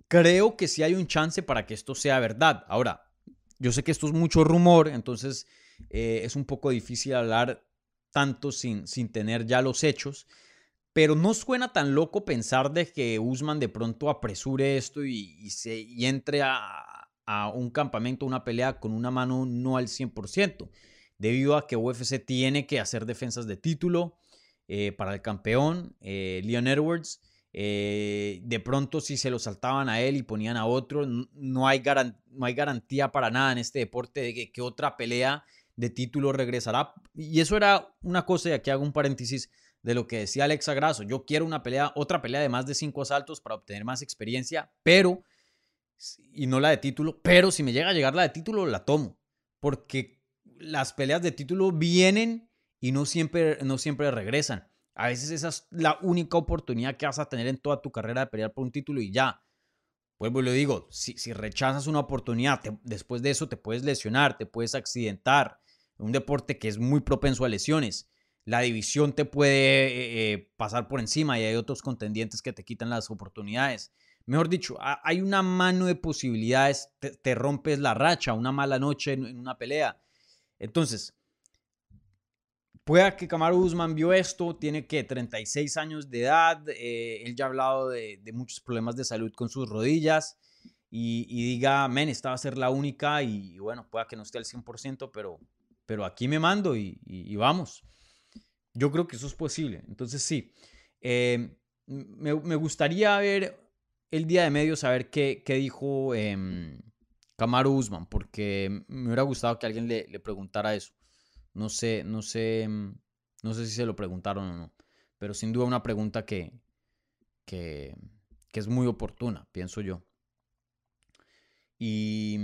creo que sí hay un chance para que esto sea verdad. Ahora, yo sé que esto es mucho rumor, entonces eh, es un poco difícil hablar tanto sin, sin tener ya los hechos. Pero no suena tan loco pensar de que Usman de pronto apresure esto y, se, y entre a, a un campamento, una pelea con una mano no al 100%, debido a que UFC tiene que hacer defensas de título eh, para el campeón, eh, Leon Edwards. Eh, de pronto si se lo saltaban a él y ponían a otro, no hay, no hay garantía para nada en este deporte de que, otra pelea de título regresará. Y eso era una cosa, y aquí hago un paréntesis de lo que decía Alexa Grasso. Yo quiero una pelea, otra pelea de más de cinco asaltos para obtener más experiencia, pero y no la de título, pero si me llega a llegar la de título, la tomo, porque las peleas de título vienen y no siempre, no siempre regresan. A veces esa es la única oportunidad que vas a tener en toda tu carrera de pelear por un título y ya. Vuelvo y lo digo, si, si rechazas una oportunidad, después de eso te puedes lesionar, te puedes accidentar. Un deporte que es muy propenso a lesiones. La división te puede eh, eh, pasar por encima y hay otros contendientes que te quitan las oportunidades. Mejor dicho, hay una mano de posibilidades, te, rompes la racha, una mala noche en, una pelea. Entonces, pueda que Kamaru Usman vio esto, tiene que 36 años de edad, eh, él ya ha hablado de, muchos problemas de salud con sus rodillas y, diga, men, esta va a ser la única y, bueno, pueda que no esté al 100%, pero, pero aquí me mando y, vamos. Yo creo que eso es posible. Entonces sí, eh, me, me, gustaría ver el día de medio saber qué, qué dijo eh, Usman, porque me hubiera gustado que alguien le, preguntara eso. No sé, no sé, em, no sé si se lo preguntaron o no, pero sin duda una pregunta que, que, es muy oportuna, pienso yo. Y,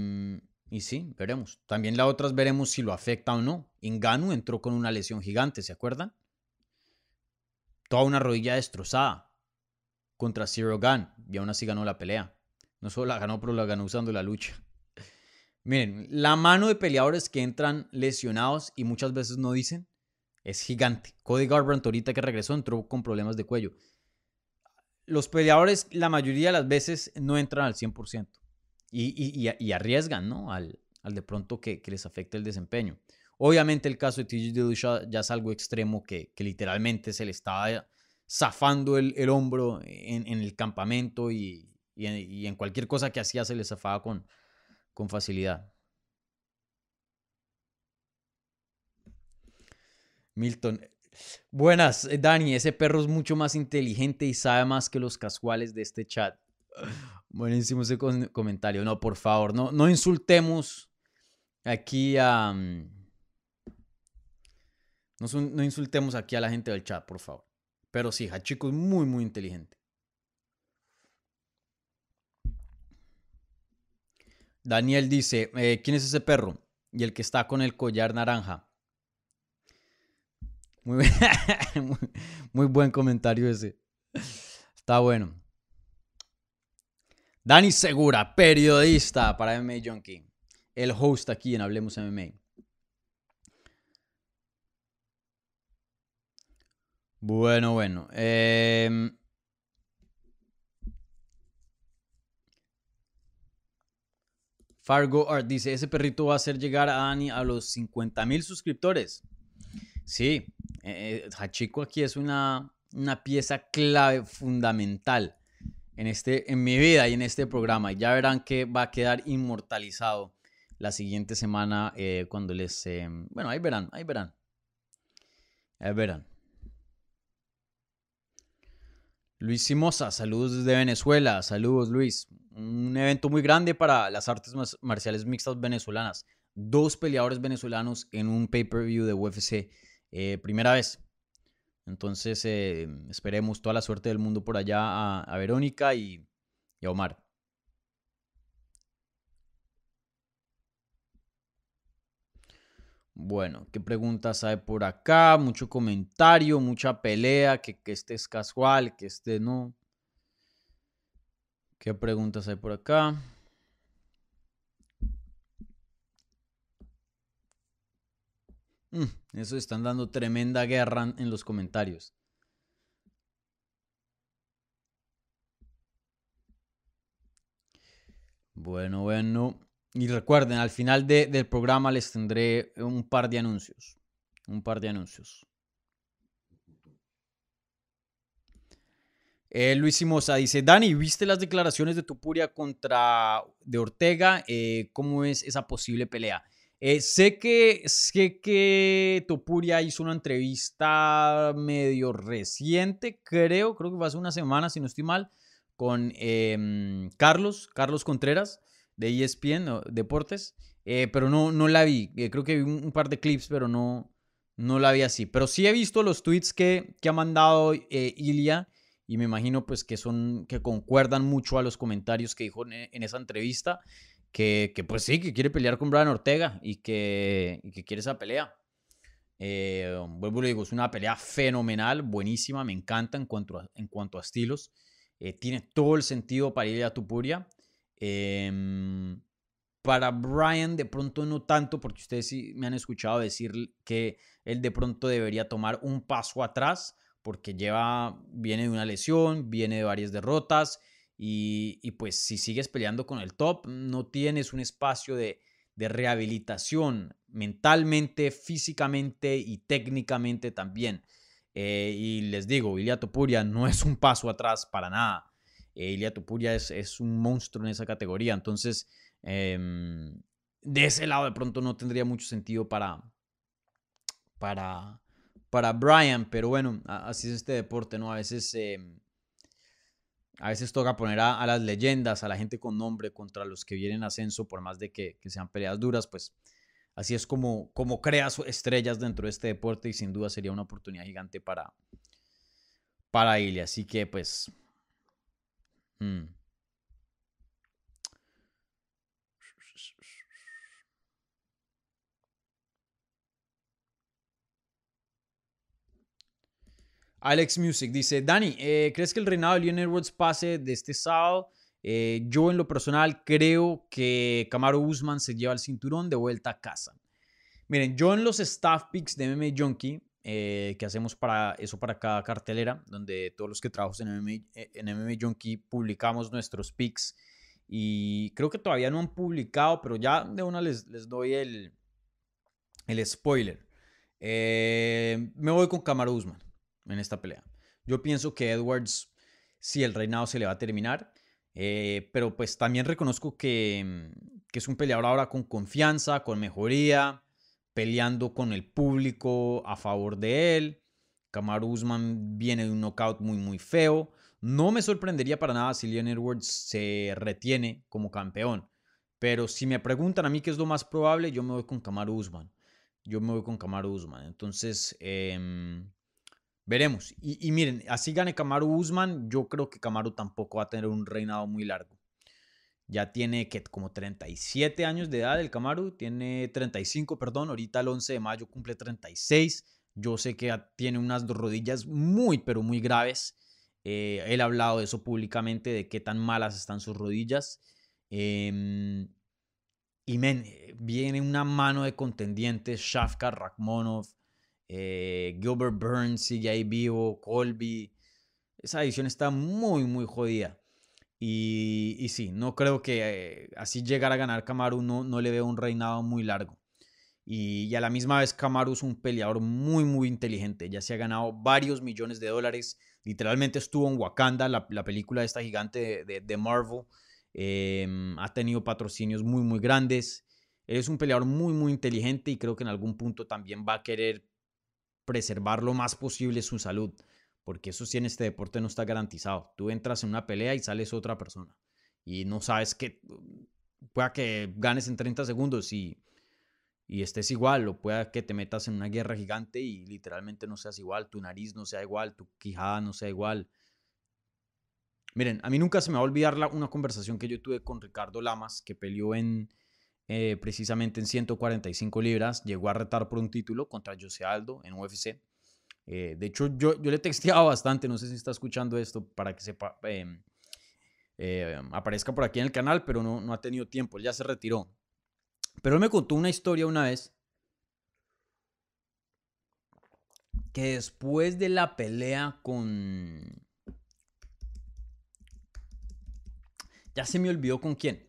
y sí, veremos. También la otras veremos si lo afecta o no. Inganu entró con una lesión gigante, ¿se acuerdan? Toda una rodilla destrozada contra Zero Gun y aún así ganó la pelea. No solo la ganó, pero la ganó usando la lucha. Miren, la mano de peleadores que entran lesionados y muchas veces no dicen es gigante. Cody Garbrandt ahorita que regresó entró con problemas de cuello. Los peleadores la mayoría de las veces no entran al 100% y, arriesgan ¿no? al, al de pronto que, les afecte el desempeño. Obviamente el caso de TJ Dillashaw ya es algo extremo que, que literalmente se le estaba zafando el, hombro en, el campamento y, en, cualquier cosa que hacía se le zafaba con, con facilidad. Milton. Buenas, eh, Dani. Ese perro es mucho más inteligente y sabe más que los casuales de este chat. Buenísimo ese comentario. No, por favor, no, no insultemos aquí a. Mm, no, insultemos aquí a la gente del chat, por favor. Pero sí, Hachiko es muy, muy inteligente. Daniel dice: eh, ¿Quién es ese perro? Y el que está con el collar naranja. Muy, muy buen comentario ese. Está bueno. Dani Segura, periodista para MMA Junkie. El host aquí en Hablemos MMA. Bueno, bueno. Em, Fargo Art dice, ese perrito va a hacer llegar a Dani a los 50 mil suscriptores. Sí, eh, eh, aquí es una, una pieza clave, fundamental en, este, en mi vida y en este programa. Ya verán que va a quedar inmortalizado la siguiente semana eh, cuando les... bueno, ahí verán, ahí verán. Ahí verán. Luis Simosa, saludos desde Venezuela. Saludos, Luis. Un evento muy grande para las artes marciales mixtas venezolanas. Dos peleadores venezolanos en un pay-per-view de UFC. Eh, primera vez. Entonces, eh, esperemos toda la suerte del mundo por allá a, Verónica y, y a Omar. Bueno, ¿qué preguntas hay por acá? Mucho comentario, mucha pelea, que, que este es casual, que este no. ¿Qué preguntas hay por acá? Mm, eso están dando tremenda guerra en los comentarios. Bueno, bueno. Y recuerden, al final del programa les tendré un par de anuncios. Un par de anuncios. Eh, Luis Simosa dice, Dani, ¿viste las declaraciones de Tupuria contra de Ortega? Eh, ¿Cómo es esa posible pelea? Eh, sé, que, sé que hizo una entrevista medio reciente, creo, creo que fue hace una semana, si no estoy mal, con em, Carlos, Carlos Contreras de ESPN Deportes, eh, pero no, no la vi. Eh, creo que vi un, par de clips, pero no, no la vi así. Pero sí he visto los tweets que, que ha mandado eh, Ilia y me imagino pues que son que concuerdan mucho a los comentarios que dijo en, esa entrevista. Que, que, pues sí, que quiere pelear con Brian Ortega y que, que quiere esa pelea. vuelvo y digo, es una pelea fenomenal, buenísima, me encanta en cuanto a, en cuanto a estilos. tiene todo el sentido para ir a Tupuria. Em, para Brian de pronto no tanto, porque ustedes sí me han escuchado decir que él de pronto debería tomar un paso atrás, porque lleva, viene de una lesión, viene de varias derrotas, y, y pues si sigues peleando con el top, no tienes un espacio de, de rehabilitación mentalmente, físicamente y técnicamente también. Eh, y les digo, Ilia Topuria no es un paso atrás para nada. Eh, Ilia Tupuria es, es, un monstruo en esa categoría. Entonces, em, de ese lado de pronto no tendría mucho sentido para, para, para Brian, pero bueno, así es este deporte, ¿no? A veces, em, a veces toca poner a, las leyendas, a la gente con nombre contra los que vienen ascenso, por más de que, sean peleas duras, pues así es como, como creas estrellas dentro de este deporte y sin duda sería una oportunidad gigante para, para Ilia. Así que pues Mm. Alex Music dice, Dani, eh, ¿crees que el reinado de Leon Edwards pase de este sábado? Eh, yo en lo personal creo que Camaro Usman se lleva el cinturón de vuelta a casa. Miren, yo en los staff picks de MMA Junkie eh, que hacemos para eso para cada cartelera, donde todos los que trabajamos en MMA, eh, en Junkie publicamos nuestros picks. Y creo que todavía no han publicado, pero ya de una les, les doy el, el spoiler. Eh, me voy con Kamaru Usman en esta pelea. Yo pienso que Edwards, si el reinado se le va a terminar, pero pues también reconozco que, que, es un peleador ahora con confianza, con mejoría, peleando con el público a favor de él. Kamaru Usman viene de un knockout muy, muy feo. No me sorprendería para nada si Leon Edwards se retiene como campeón. Pero si me preguntan a mí qué es lo más probable, yo me voy con Kamaru Usman. Yo me voy con Kamaru Usman. Entonces, em, veremos. Y, miren, así gane Kamaru Usman, yo creo que Kamaru tampoco va a tener un reinado muy largo. Ya tiene que como 37 años de edad el Kamaru, tiene 35, perdón, ahorita el 11 de mayo cumple 36. Yo sé que tiene unas rodillas muy, pero muy graves. Eh, él ha hablado de eso públicamente, de qué tan malas están sus rodillas. Em, y men, eh, viene una mano de contendientes, Shafkar Rakhmonov, eh, Gilbert Burns sigue ahí vivo, Colby. Esa edición está muy, muy jodida. Y, sí, no creo que así llegar a ganar Kamaru no, no le veo un reinado muy largo. Y, a la misma vez Kamaru es un peleador muy, muy inteligente. Ya se ha ganado varios millones de dólares. Literalmente estuvo en Wakanda, la, la película de esta gigante de, Marvel. Em, ha tenido patrocinios muy, muy grandes. Es un peleador muy, muy inteligente y creo que en algún punto también va a querer preservar lo más posible su salud. Porque eso sí en este deporte no está garantizado. Tú entras en una pelea y sales otra persona. Y no sabes que pueda que ganes en 30 segundos y y estés igual, o pueda que te metas en una guerra gigante y literalmente no seas igual, tu nariz no sea igual, tu quijada no sea igual. Miren, a mí nunca se me va a olvidar una conversación que yo tuve con Ricardo Lamas, que peleó en eh, precisamente en 145 libras, llegó a retar por un título contra José Aldo en UFC. Eh, de hecho, yo, yo le texteaba bastante, no sé si está escuchando esto para que sepa, em, eh, aparezca por aquí en el canal, pero no, no ha tenido tiempo, él ya se retiró. Pero él me contó una historia una vez que después de la pelea con... Ya se me olvidó con quién.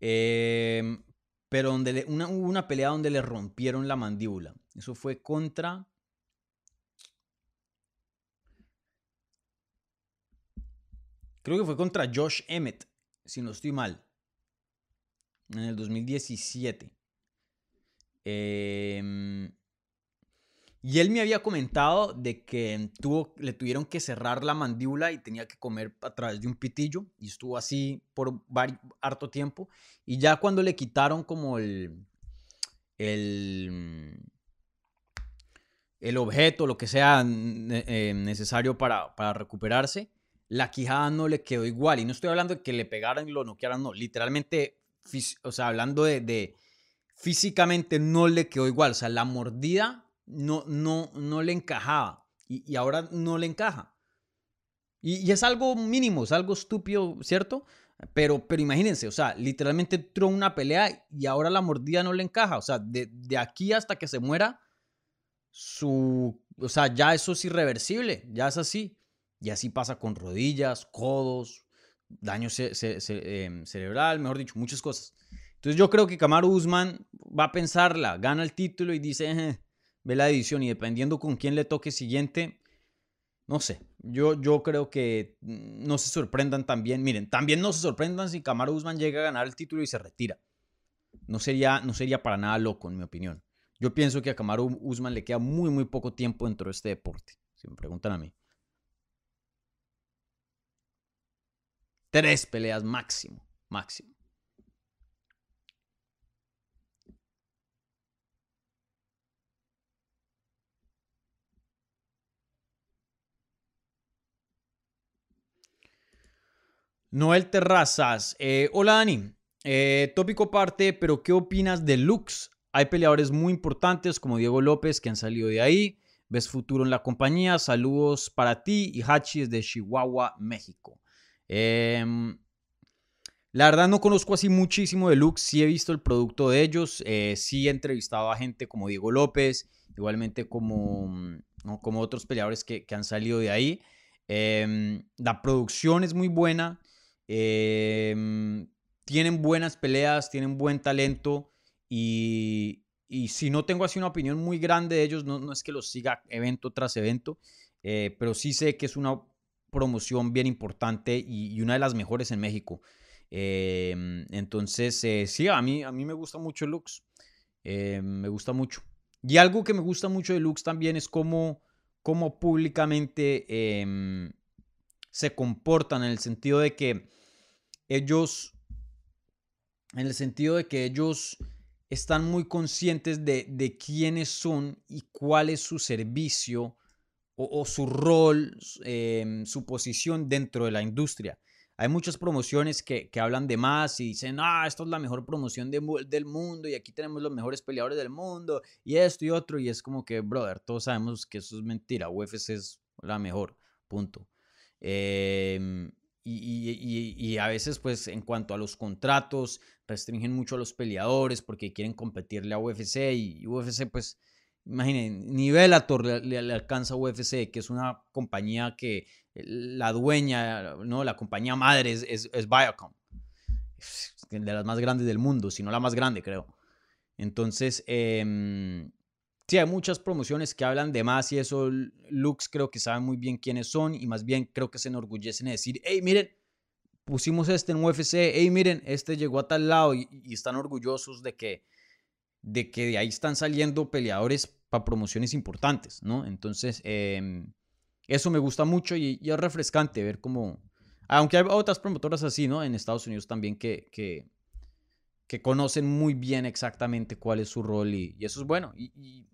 Em, pero donde una, hubo una pelea donde le rompieron la mandíbula. Eso fue contra... Creo que fue contra Josh Emmett, si no estoy mal en el 2017. Em, y él me había comentado de que tuvo, le tuvieron que cerrar la mandíbula y tenía que comer a través de un pitillo y estuvo así por harto tiempo. Y ya cuando le quitaron como el, el, el objeto, lo que sea eh, necesario para, para recuperarse, la quijada no le quedó igual. Y no estoy hablando de que le pegaran y lo noquearan, no. Literalmente o sea, hablando de, físicamente no le quedó igual, o sea, la mordida no, no, no le encajaba y, ahora no le encaja. Y, es algo mínimo, es algo estúpido, ¿cierto? Pero, pero imagínense, o sea, literalmente entró una pelea y ahora la mordida no le encaja. O sea, de, de, aquí hasta que se muera, su. O sea, ya eso es irreversible, ya es así. Y así pasa con rodillas, codos, daño em, cerebral, mejor dicho, muchas cosas. Entonces yo creo que Kamaru Usman va a pensarla, gana el título y dice, ve la edición y dependiendo con quién le toque siguiente, no sé, yo, yo creo que no se sorprendan también, miren, también no se sorprendan si Kamaru Usman llega a ganar el título y se retira. No sería, no sería para nada loco, en mi opinión. Yo pienso que a Kamaru Usman le queda muy, muy poco tiempo dentro de este deporte, si me preguntan a mí. Tres peleas máximo, máximo. Noel Terrazas. Eh, hola Dani. Eh, tópico aparte, pero ¿qué opinas de Lux? Hay peleadores muy importantes como Diego López que han salido de ahí. ¿Ves futuro en la compañía? Saludos para ti y Hachi desde Chihuahua, México. Em, la verdad no conozco así muchísimo de Lux, sí he visto el producto de ellos, eh, sí he entrevistado a gente como Diego López, igualmente como, mm, como otros peleadores que, han salido de ahí. Em, la producción es muy buena, em, tienen buenas peleas, tienen buen talento y, si no tengo así una opinión muy grande de ellos, no, no es que los siga evento tras evento, eh, pero sí sé que es una promoción bien importante y, una de las mejores en México. Em, entonces, eh, sí, a mí, a mí me gusta mucho Lux. Eh, me gusta mucho. y algo que me gusta mucho de Lux también es cómo, cómo públicamente em, se comportan en el sentido de que ellos, en el sentido de que ellos están muy conscientes de, de quiénes son y cuál es su servicio o, su rol, em, su posición dentro de la industria. Hay muchas promociones que, hablan de más y dicen, ah, esto es la mejor promoción del mundo y aquí tenemos los mejores peleadores del mundo y esto y otro. Y es como que, brother, todos sabemos que eso es mentira. UFC es la mejor, punto. Em, y, a veces, pues, en cuanto a los contratos, restringen mucho a los peleadores porque quieren competirle a UFC y UFC, pues, imaginen, ni Bellator le, le, alcanza UFC, que es una compañía que la dueña, ¿no? La compañía madre es, es, Viacom. De las más grandes del mundo, si no la más grande, creo. Entonces, eh, sí, hay muchas promociones que hablan de más y eso, Lux creo que saben muy bien quiénes son y más bien creo que se enorgullecen de decir, hey, miren, pusimos este en UFC, hey, miren, este llegó a tal lado y, están orgullosos de que, de que de ahí están saliendo peleadores para promociones importantes, ¿no? Entonces, eh, eso me gusta mucho y, es refrescante ver cómo... Aunque hay otras promotoras así, ¿no? En Estados Unidos también que, que, conocen muy bien exactamente cuál es su rol y, eso es bueno. Y,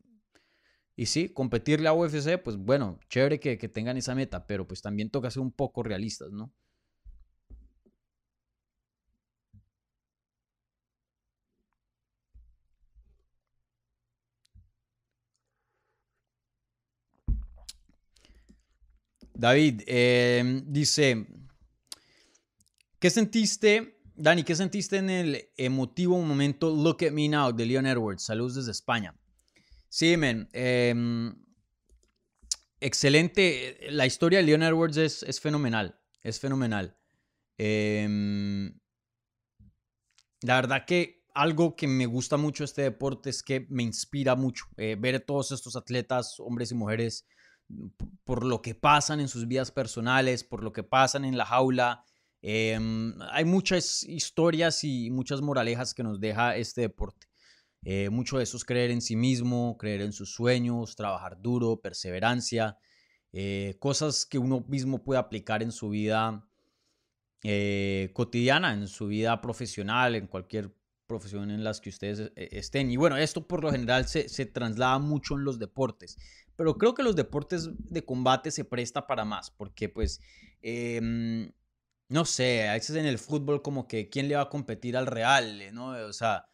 y, sí, competirle a UFC, pues bueno, chévere que, que tengan esa meta, pero pues también toca ser un poco realistas, ¿no? David em, dice, ¿qué sentiste, Dani, qué sentiste en el emotivo momento Look at Me Now de Leon Edwards? Saludos desde España. Sí, men. Em, excelente. La historia de Leon Edwards es, fenomenal. Es fenomenal. Em, la verdad que algo que me gusta mucho este deporte es que me inspira mucho eh, ver a todos estos atletas, hombres y mujeres, por lo que pasan en sus vidas personales, por lo que pasan en la jaula. Em, hay muchas historias y muchas moralejas que nos deja este deporte. Eh, mucho de eso es creer en sí mismo, creer en sus sueños, trabajar duro, perseverancia, eh, cosas que uno mismo puede aplicar en su vida eh, cotidiana, en su vida profesional, en cualquier profesión en las que ustedes estén. Y bueno, esto por lo general se, se traslada mucho en los deportes pero creo que los deportes de combate se presta para más, porque pues, em, no sé, a veces en el fútbol como que quién le va a competir al Real, ¿no? O sea,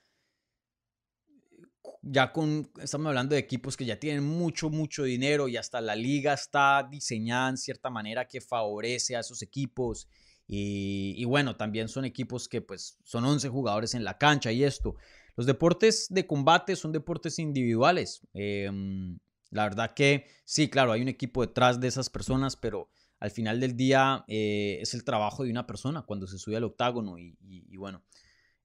ya con, estamos hablando de equipos que ya tienen mucho, mucho dinero y hasta la liga está diseñada en cierta manera que favorece a esos equipos. Y, bueno, también son equipos que pues son 11 jugadores en la cancha y esto. Los deportes de combate son deportes individuales. Eh, la verdad que sí, claro, hay un equipo detrás de esas personas, pero al final del día eh, es el trabajo de una persona cuando se sube al octágono y, bueno,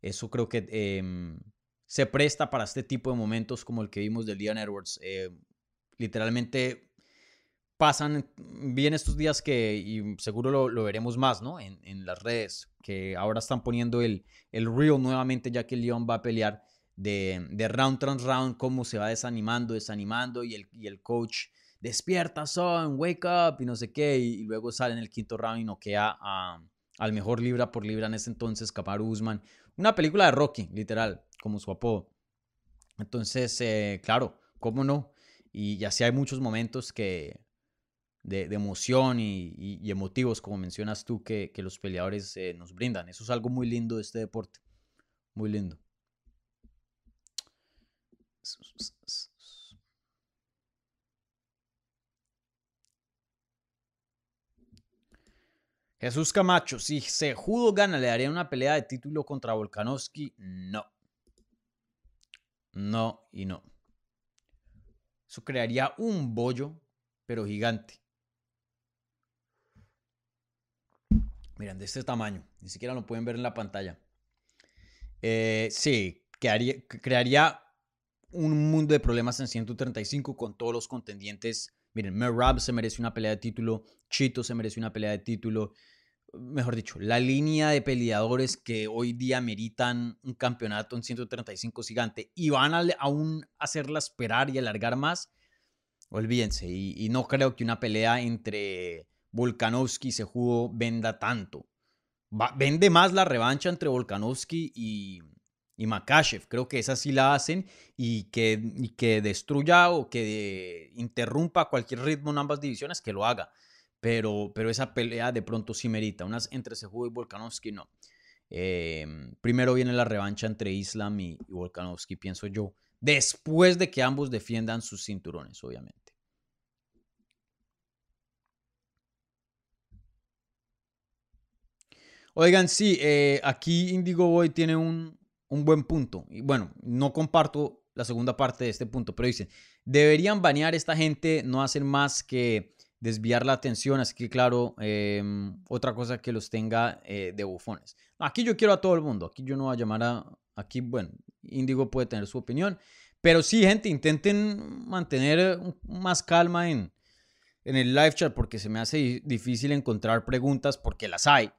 eso creo que em, se presta para este tipo de momentos como el que vimos de Leon Edwards. Eh, literalmente pasan bien estos días que, y seguro lo, veremos más, ¿no? En, las redes, que ahora están poniendo el, el nuevamente ya que Leon va a pelear de, round tras round, cómo se va desanimando, desanimando y el, y el coach despierta, son, wake up y no sé qué, y, luego sale en el quinto round y noquea a, al mejor libra por libra en ese entonces, Kamaru Usman. Una película de Rocky, literal, como su apodo. Entonces, eh, claro, cómo no. Y, así hay muchos momentos que, de, emoción y, emotivos, como mencionas tú, que, los peleadores eh, nos brindan. Eso es algo muy lindo de este deporte. Muy lindo. Jesús Camacho, si Sejudo gana, ¿le daría una pelea de título contra Volkanovski? No. No y no. Eso crearía un bollo, pero gigante. Miren, de este tamaño. Ni siquiera lo pueden ver en la pantalla. Eh, sí, crearía un mundo de problemas en 135 con todos los contendientes. Miren, Merab se merece una pelea de título, Chito se merece una pelea de título. mejor dicho, la línea de peleadores que hoy día meritan un campeonato en 135 gigante y van a aún hacerla esperar y alargar más, olvídense. Y, no creo que una pelea entre Volkanovski y Sejudo venda tanto. vende más la revancha entre Volkanovski y, y Makachev. Creo que esa sí la hacen y que, que destruya o que interrumpa cualquier ritmo en ambas divisiones, que lo haga pero, pero esa pelea de pronto sí merita. Unas entre Sejudo y Volkanovski no. Em, primero viene la revancha entre Islam y, Volkanovski, pienso yo, después de que ambos defiendan sus cinturones, obviamente. Oigan, sí, eh, aquí Indigo Boy tiene un, un buen punto. Y bueno, no comparto la segunda parte de este punto, pero dicen, deberían banear a esta gente, no hacen más que desviar la atención, así que claro, em, otra cosa que los tenga eh, de bufones. Aquí yo quiero a todo el mundo, aquí yo no voy a llamar a, aquí, bueno, Indigo puede tener su opinión, pero sí, gente, intenten mantener más calma en, en el live chat porque se me hace difícil encontrar preguntas porque las hay,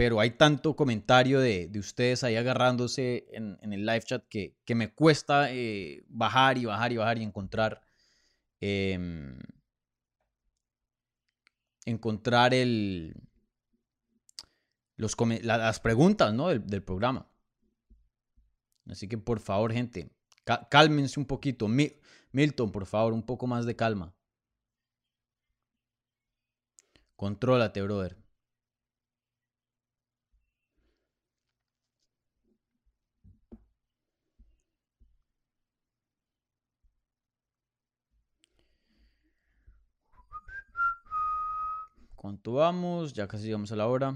pero hay tanto comentario de, de ustedes ahí agarrándose en, en, el live chat que, que me cuesta eh, bajar y bajar y bajar y encontrar... Eh, encontrar el, las preguntas ¿no? del, programa. Así que por favor, gente, cálmense un poquito. Milton, por favor, un poco más de calma. Contrólate, brother. ¿Cuánto vamos? Ya casi llegamos a la hora.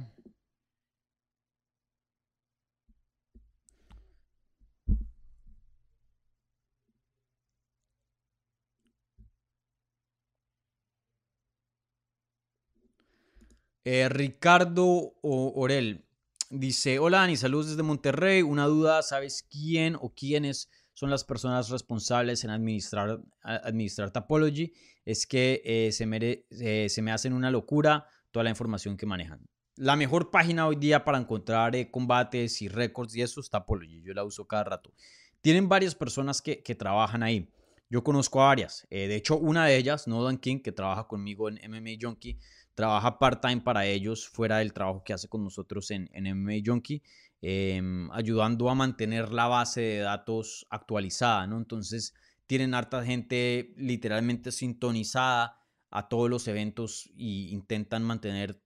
Eh, Ricardo Orel dice, hola Ani, saludos desde Monterrey. Una duda, ¿sabes quién o quiénes son las personas responsables en administrar, administrar Tapology, es que eh, se, me, eh, se me hacen una locura toda la información que manejan. La mejor página hoy día para encontrar eh, combates y récords y eso es Tapology, yo la uso cada rato. Tienen varias personas que, que trabajan ahí. Yo conozco a varias. de hecho, una de ellas, Nodan King, que trabaja conmigo en MMA Junkie, trabaja part-time para ellos, fuera del trabajo que hace con nosotros en, en MMA Junkie. Em, ayudando a mantener la base de datos actualizada, ¿no? Entonces tienen harta gente literalmente sintonizada a todos los eventos y intentan mantener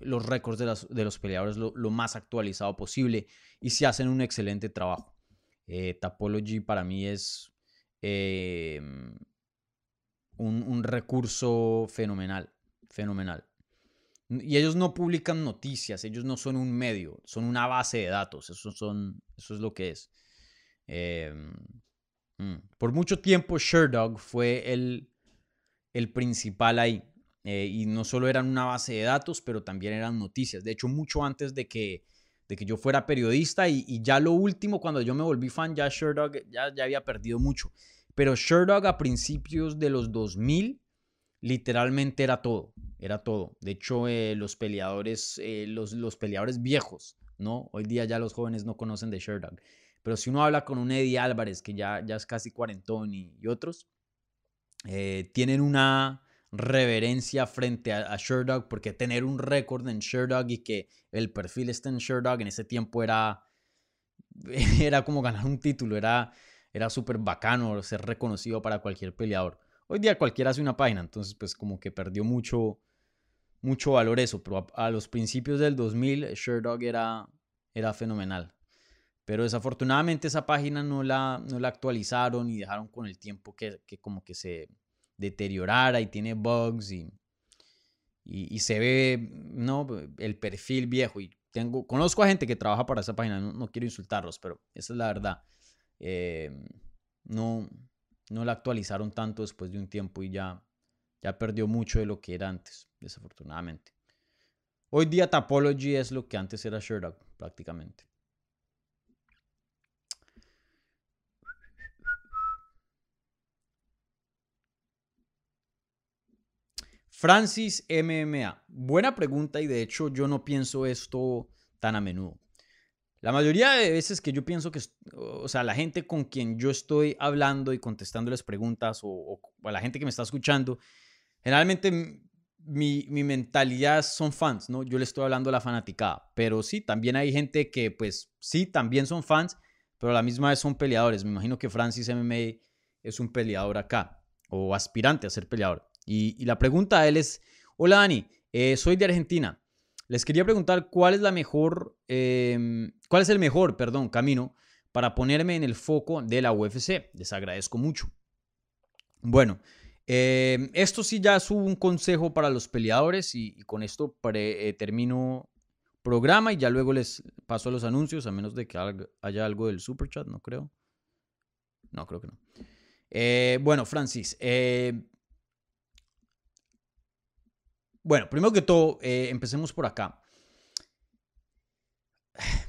los récords de, de los peleadores lo, más actualizado posible y se hacen un excelente trabajo. Eh, Tapology para mí es em, un, un recurso fenomenal, fenomenal. Y ellos no publican noticias, ellos no son un medio, son una base de datos, eso, es lo que es. Em, mm, por mucho tiempo Sherdog fue el, el principal ahí. Eh, y no solo eran una base de datos, pero también eran noticias. De hecho, mucho antes de que, de que yo fuera periodista y, ya lo último, cuando yo me volví fan, ya Sherdog ya, ya había perdido mucho. Pero Sherdog a principios de los 2000 literalmente era todo, era todo. De hecho, eh, los peleadores, eh, los, los, peleadores viejos, ¿no? Hoy día ya los jóvenes no conocen de Sherdog. Pero si uno habla con un Eddie Álvarez, que ya, ya es casi cuarentón y, otros, eh, tienen una reverencia frente a, a Sherdog, porque tener un récord en Sherdog y que el perfil esté en Sherdog en ese tiempo era, era como ganar un título, era, era súper bacano ser reconocido para cualquier peleador. Hoy día cualquiera hace una página, entonces pues como que perdió mucho, mucho valor eso, pero a, los principios del 2000 Sherdog era, era fenomenal. Pero desafortunadamente esa página no la, no la actualizaron y dejaron con el tiempo que, como que se deteriorara y tiene bugs y, y, se ve ¿no? el perfil viejo. Y tengo, conozco a gente que trabaja para esa página, no, quiero insultarlos, pero esa es la verdad. Eh, no, no la actualizaron tanto después de un tiempo y ya, ya perdió mucho de lo que era antes, desafortunadamente. Hoy día Tapology es lo que antes era Sherlock, prácticamente. Francis MMA. Buena pregunta y de hecho yo no pienso esto tan a menudo. La mayoría de veces que yo pienso que, o sea, la gente con quien yo estoy hablando y contestándoles preguntas o, a la gente que me está escuchando, generalmente mi, mi, mentalidad son fans, ¿no? Yo le estoy hablando a la fanaticada, pero sí, también hay gente que pues sí, también son fans, pero a la misma vez son peleadores. Me imagino que Francis MMA es un peleador acá o aspirante a ser peleador. Y, la pregunta a él es, hola Dani, eh, soy de Argentina. Les quería preguntar cuál es la mejor, em, cuál es el mejor, perdón, camino para ponerme en el foco de la UFC. Les agradezco mucho. Bueno, em, esto sí ya es un consejo para los peleadores y, con esto eh, termino programa y ya luego les paso a los anuncios, a menos de que haya algo del super chat, no creo. No, creo que no. Eh, bueno, Francis, eh, bueno, primero que todo, eh, empecemos por acá.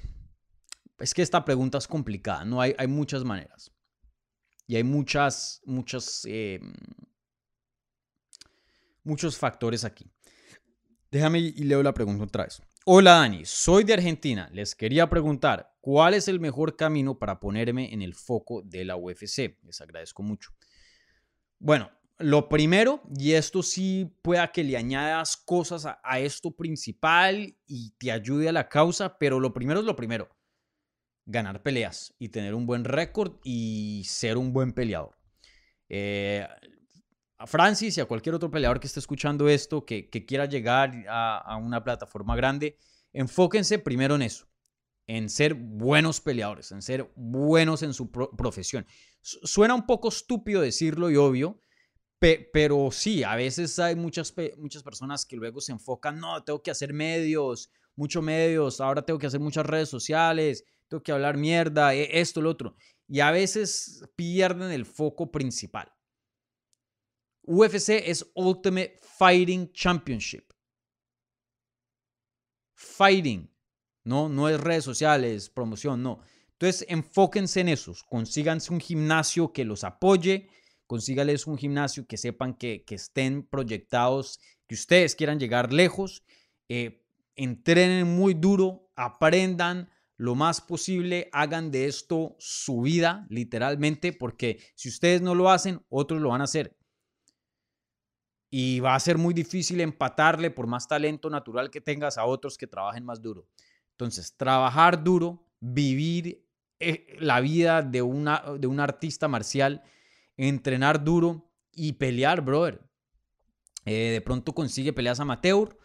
Es que esta pregunta es complicada, ¿no? Hay, muchas maneras. Y hay muchas, muchas, eh, muchos factores aquí. Déjame y leo la pregunta otra vez. Hola Dani, soy de Argentina. Les quería preguntar, ¿cuál es el mejor camino para ponerme en el foco de la UFC? Les agradezco mucho. Bueno, lo primero, y esto sí pueda que le añadas cosas a, esto principal y te ayude a la causa, pero lo primero es lo primero. Ganar peleas y tener un buen récord y ser un buen peleador. Eh, a Francis y a cualquier otro peleador que esté escuchando esto, que, quiera llegar a, una plataforma grande, enfóquense primero en eso, en ser buenos peleadores, en ser buenos en su profesión. Suena un poco estúpido decirlo y obvio, pero sí, a veces hay muchas, muchas personas que luego se enfocan, no, tengo que hacer medios, muchos medios, ahora tengo que hacer muchas redes sociales, tengo que hablar mierda, e, esto, lo otro. Y a veces pierden el foco principal. UFC es Ultimate Fighting Championship. Fighting, no, no es redes sociales, promoción, no. Entonces, enfóquense en eso, consíganse un gimnasio que los apoye, consígales un gimnasio que sepan que, estén proyectados, que ustedes quieran llegar lejos, eh, entrenen muy duro, aprendan lo más posible, hagan de esto su vida, literalmente, porque si ustedes no lo hacen, otros lo van a hacer. Y va a ser muy difícil empatarle por más talento natural que tengas a otros que trabajen más duro. Entonces, trabajar duro, vivir eh, la vida de, una, de un artista marcial entrenar duro y pelear, brother. Eh, de pronto consigue peleas amateur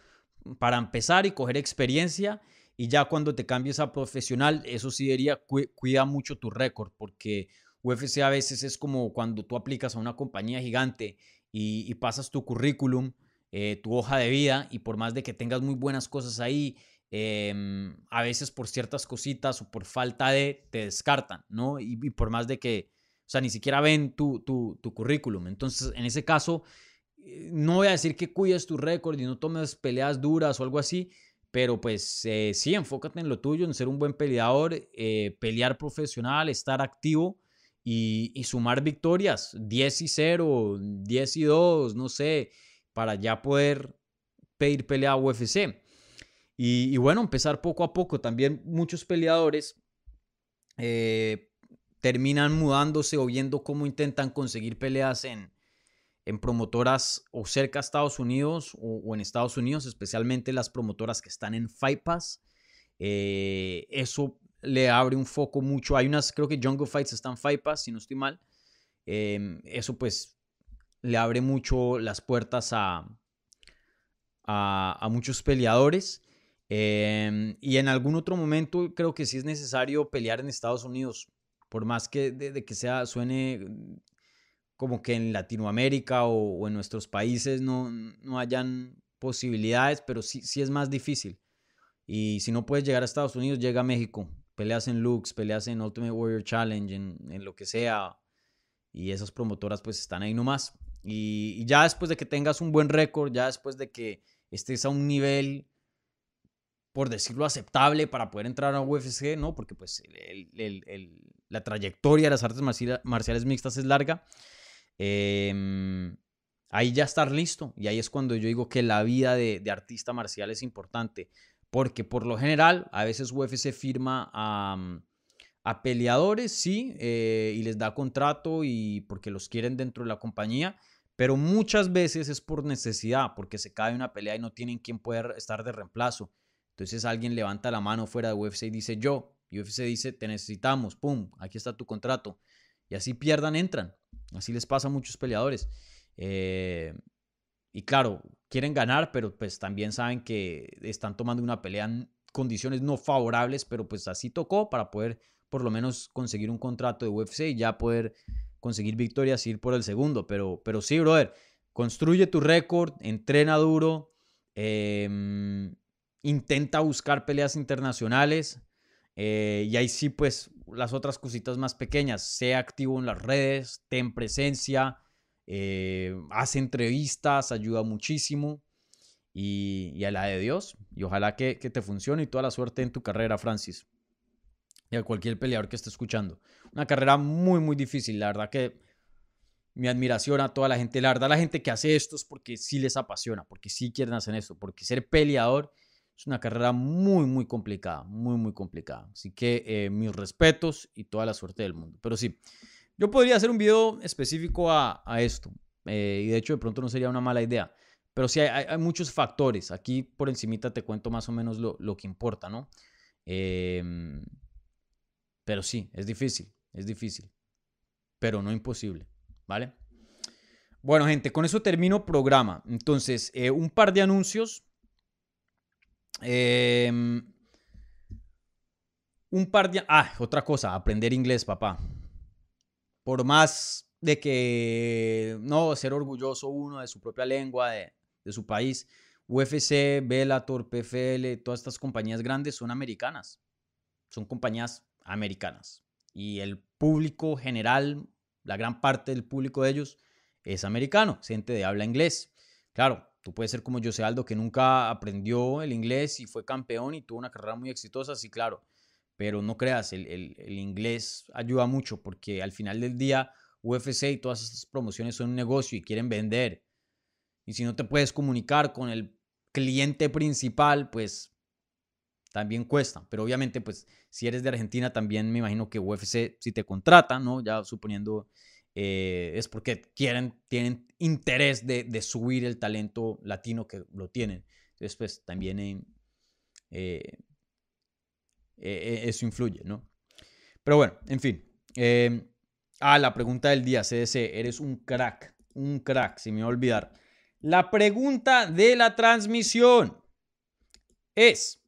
para empezar y coger experiencia. Y ya cuando te cambies a profesional, eso sí diría, cuida mucho tu récord, porque UFC a veces es como cuando tú aplicas a una compañía gigante y, pasas tu currículum, eh, tu hoja de vida, y por más de que tengas muy buenas cosas ahí, em, a veces por ciertas cositas o por falta de, te descartan, ¿no? y por más de que sea, ni siquiera ven tu, tu, tu currículum. Entonces, en ese caso, eh, no voy a decir que cuides tu récord y no tomes peleas duras o algo así, pero pues eh, sí, enfócate en lo tuyo, en ser un buen peleador, eh, pelear profesional, estar activo y, y, sumar victorias, 10 y 0, 10 y 2, no sé, para ya poder pedir pelea a UFC. Y, y bueno, empezar poco a poco. También muchos peleadores eh, terminan mudándose o viendo cómo intentan conseguir peleas en, en promotoras o cerca a Estados Unidos o, en Estados Unidos, especialmente las promotoras que están en Fight Pass. Eh, eso le abre un foco mucho. Hay unas, creo que Jungle Fights están en Fight Pass, si no estoy mal. Em, eso pues le abre mucho las puertas a, a, muchos peleadores. Em, y en algún otro momento creo que sí es necesario pelear en Estados Unidos por más que, de, que sea, suene como que en Latinoamérica o, en nuestros países no, no hayan posibilidades, pero sí, sí es más difícil. Y si no puedes llegar a Estados Unidos, llega a México. Peleas en Lux, peleas en Ultimate Warrior Challenge, en, lo que sea. Y esas promotoras pues están ahí nomás. Y, y ya después de que tengas un buen récord, ya después de que estés a un nivel por decirlo, aceptable para poder entrar a UFC, ¿no? Porque pues la trayectoria de las artes marciales mixtas es larga. Em, ahí ya estar listo. Y ahí es cuando yo digo que la vida de, artista marcial es importante. Porque por lo general, a veces UFC firma a, a peleadores, sí, eh, y les da contrato y porque los quieren dentro de la compañía. Pero muchas veces es por necesidad, porque se cae una pelea y no tienen quien pueda estar de reemplazo. Entonces alguien levanta la mano fuera de UFC y dice yo. UFC dice, te necesitamos, pum, aquí está tu contrato. Y así pierdan, entran. Así les pasa a muchos peleadores. Eh, y claro, quieren ganar, pero pues también saben que están tomando una pelea en condiciones no favorables, pero pues así tocó para poder por lo menos conseguir un contrato de UFC y ya poder conseguir victorias y ir por el segundo. Pero, pero sí, brother, construye tu récord, entrena duro, em, intenta buscar peleas internacionales. Eh, y ahí sí, pues las otras cositas más pequeñas, sea activo en las redes, ten presencia, eh, hace entrevistas, ayuda muchísimo. Y, a la de Dios. Y ojalá que, te funcione y toda la suerte en tu carrera, Francis. Y a cualquier peleador que esté escuchando. Una carrera muy, muy difícil. La verdad que mi admiración a toda la gente. La verdad, la gente que hace esto es porque sí les apasiona, porque sí quieren hacer esto. Porque ser peleador es una carrera muy, muy complicada. Muy, muy complicada. Así que eh, mis respetos y toda la suerte del mundo. Pero sí, yo podría hacer un video específico a, esto, eh, y de hecho de pronto no sería una mala idea, pero sí hay, muchos factores. Aquí por encimita te cuento más o menos lo, que importa, ¿no? Em, pero sí, es difícil, es difícil, pero no imposible, ¿vale? Bueno, gente, con eso termino programa. Entonces, eh, un par de anuncios. Em, un par de... Ah, otra cosa, aprender inglés, papá por más de que no ser orgulloso uno de su propia lengua, de, su país, UFC, Bellator, PFL, todas estas compañías grandes son americanas. Son compañías americanas. Y el público general, la gran parte del público de ellos es americano, gente de habla inglés. Claro, tú puedes ser como José Aldo, que nunca aprendió el inglés y fue campeón y tuvo una carrera muy exitosa, sí, claro pero no creas, el, inglés ayuda mucho porque al final del día UFC y todas estas promociones son un negocio y quieren vender. Y si no te puedes comunicar con el cliente principal, pues también cuesta. Pero obviamente, pues si eres de Argentina, también me imagino que UFC, si te contrata, ¿no? Ya suponiendo, eh, es porque quieren, tienen interés de, subir el talento latino que lo tienen. Entonces, pues también... Eh, eh, eso influye, ¿no? Pero bueno, en fin. Eh, ah, la pregunta del día, CDC, eres un crack, un crack, si me voy a olvidar. La pregunta de la transmisión es,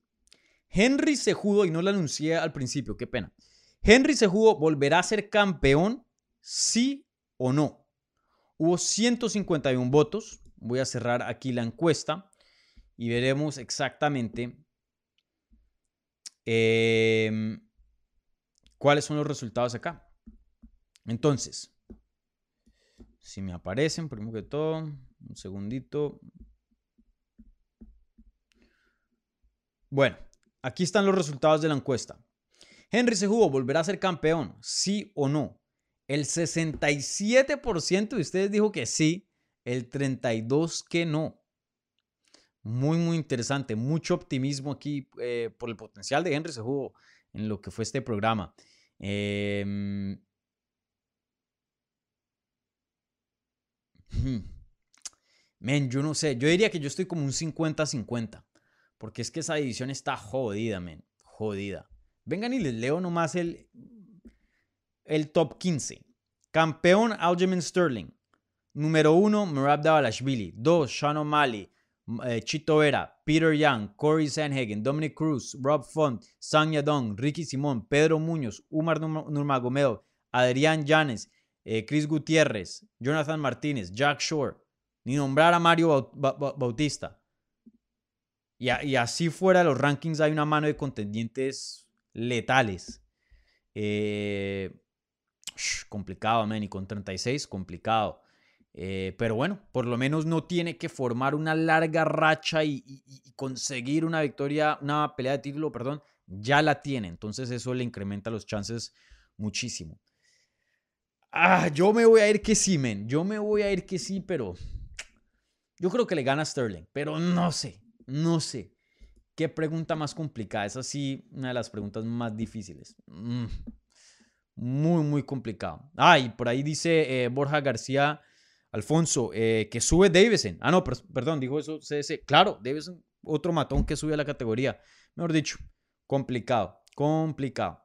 Henry Sejudo, y no la anuncié al principio, qué pena. ¿Henry Sejudo volverá a ser campeón, sí o no? Hubo 151 votos. Voy a cerrar aquí la encuesta y veremos exactamente Em, ¿Cuáles son los resultados acá? Entonces, si me aparecen, primero que todo, un segundito. Bueno, aquí están los resultados de la encuesta. Henry Sejudo volverá a ser campeón, sí o no. El 67% de ustedes dijo que sí, el 32% que no. Muy, muy interesante. Mucho optimismo aquí eh, por el potencial de Henry Sejudo en lo que fue este programa. Em, men, yo no sé. Yo diría que yo estoy como un 50-50. Porque es que esa división está jodida, men. Jodida. Vengan y les leo nomás el, el top 15. Campeón Aljamain Sterling. Número 1, Merab Davalashvili. 2, Sean O'Malley. Eh, Chito Vera, Peter Young, Corey Sanhagen, Dominic Cruz, Rob Font, Sang Yadong, Ricky Simón, Pedro Muñoz, Umar Nurmagomedov, Adrián Llanes, eh, Chris Gutiérrez, Jonathan Martínez, Jack Shore, ni nombrar a Mario Bautista. Y, así fuera los rankings hay una mano de contendientes letales. Eh, complicado, man, y con 36, complicado. Eh, pero bueno, por lo menos no tiene que formar una larga racha y, conseguir una victoria, una pelea de título, perdón, ya la tiene. Entonces eso le incrementa los chances muchísimo. Ah, yo me voy a ir que sí, men. Yo me voy a ir que sí, pero Yo creo que le gana Sterling, pero no sé, no sé. ¿Qué pregunta más complicada? Es así una de las preguntas más difíciles. Mm, muy, muy complicado. Ah, y por ahí dice eh, Borja García Alfonso eh, que sube Davison. Ah, no, perdón, dijo eso CS. Claro, Davison, otro matón que sube a la categoría. Mejor dicho, complicado, complicado.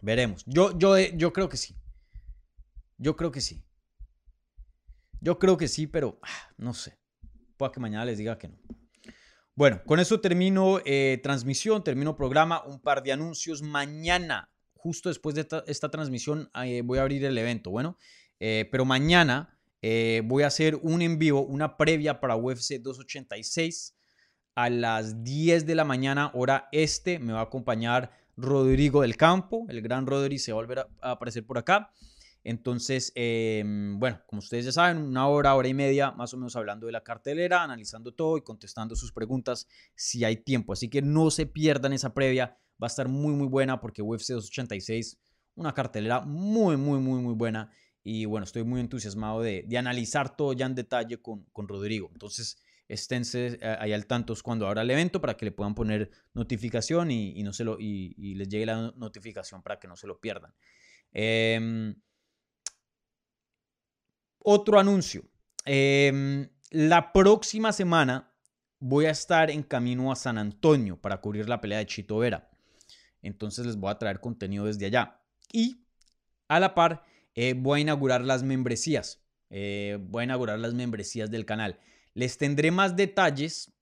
Veremos. Yo, yo, eh, yo creo que sí. Yo creo que sí. Yo creo que sí, pero ah, no sé. Puede que mañana les diga que no. Bueno, con eso termino transmisión, termino programa, un par de anuncios. Mañana, justo después de esta, transmisión, eh, voy a abrir el evento. Bueno, eh, pero mañana voy a hacer un en vivo, una previa para UFC 286 a las 10 de la mañana, hora este. Me va a acompañar Rodrigo del Campo, el gran Rodrigo se va a volver a aparecer por acá. Entonces, em, bueno, como ustedes ya saben, una hora, hora y media, más o menos hablando de la cartelera, analizando todo y contestando sus preguntas si hay tiempo. Así que no se pierdan esa previa, va a estar muy, muy buena porque UFC 286, una cartelera muy, muy, muy, muy buena. Y bueno, estoy muy entusiasmado de, analizar todo ya en detalle con, con Rodrigo. Entonces, esténse eh, ahí al tanto cuando abra el evento para que le puedan poner notificación y, no se lo, y, les llegue la notificación para que no se lo pierdan. Eh, otro anuncio. Em, la próxima semana voy a estar en camino a San Antonio para cubrir la pelea de Chito Vera. Entonces les voy a traer contenido desde allá. Y a la par eh, voy a inaugurar las membresías. Eh, voy a inaugurar las membresías del canal. Les tendré más detalles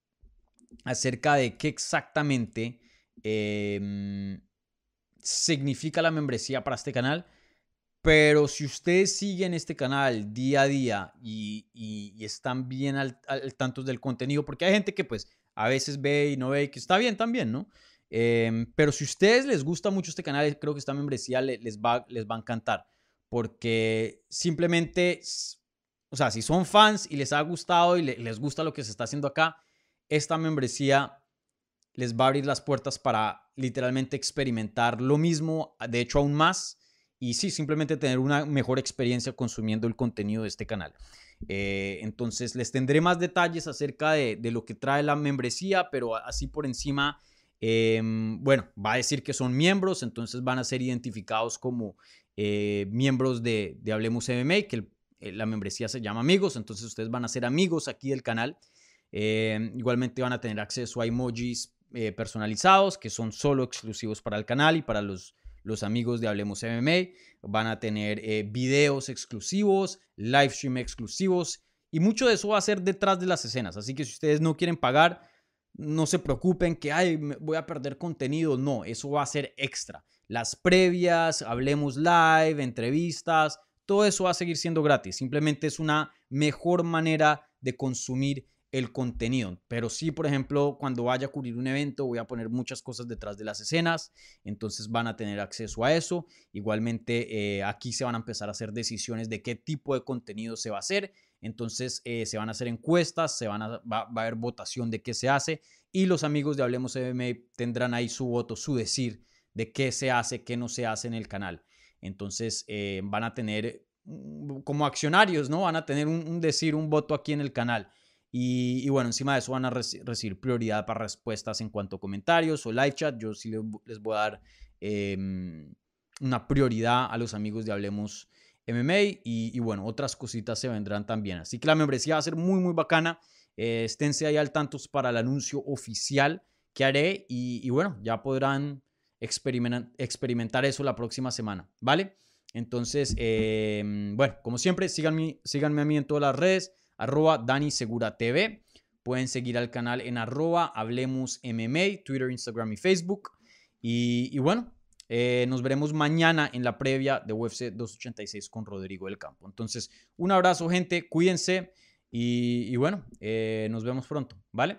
acerca de qué exactamente em, significa la membresía para este canal pero si ustedes siguen este canal día a día y, están bien al, tanto del contenido, porque hay gente que pues a veces ve y no ve y que está bien también, ¿no? Em, pero si a ustedes les gusta mucho este canal, creo que esta membresía les, va, les va a encantar, porque simplemente, o sea, si son fans y les ha gustado y les gusta lo que se está haciendo acá, esta membresía les va a abrir las puertas para literalmente experimentar lo mismo, de hecho aún más y sí, simplemente tener una mejor experiencia consumiendo el contenido de este canal. Eh, entonces les tendré más detalles acerca de, lo que trae la membresía, pero así por encima, em, bueno, va a decir que son miembros, entonces van a ser identificados como eh, miembros de, Hablemos MMA, que eh, la membresía se llama amigos, entonces ustedes van a ser amigos aquí del canal. Em, igualmente van a tener acceso a emojis personalizados que son solo exclusivos para el canal y para los los amigos de Hablemos MMA. Van a tener eh, videos exclusivos, live stream exclusivos y mucho de eso va a ser detrás de las escenas. Así que si ustedes no quieren pagar, no se preocupen que Ay, voy a perder contenido. No, eso va a ser extra. Las previas, Hablemos Live, entrevistas, todo eso va a seguir siendo gratis. Simplemente es una mejor manera de consumir el contenido. Pero sí, por ejemplo, cuando vaya a cubrir un evento, voy a poner muchas cosas detrás de las escenas, entonces van a tener acceso a eso. Igualmente, eh, aquí se van a empezar a hacer decisiones de qué tipo de contenido se va a hacer. Entonces, eh, se van a hacer encuestas, se van a, va, a haber votación de qué se hace y los amigos de Hablemos MMA tendrán ahí su voto, su decir de qué se hace, qué no se hace en el canal. Entonces, eh, van a tener mm, como accionarios, ¿no? Van a tener un decir, un voto aquí en el canal. Y, bueno, encima de eso van a recibir prioridad para respuestas en cuanto a comentarios o live chat. Yo sí les voy a dar em, una prioridad a los amigos de Hablemos MMA y, bueno, otras cositas se vendrán también. Así que la membresía va a ser muy, muy bacana. Eh, esténse ahí al tanto para el anuncio oficial que haré y, bueno, ya podrán experimentar eso la próxima semana, ¿vale? Entonces, em, bueno, como siempre, síganme, síganme a mí en todas las redes arroba Dani Segura TV. Pueden seguir al canal en arroba Hablemos Twitter, Instagram y Facebook. Y, bueno, eh, nos veremos mañana en la previa de UFC 286 con Rodrigo del Campo. Entonces, un abrazo, gente. Cuídense. Y, bueno, eh, nos vemos pronto. ¿Vale?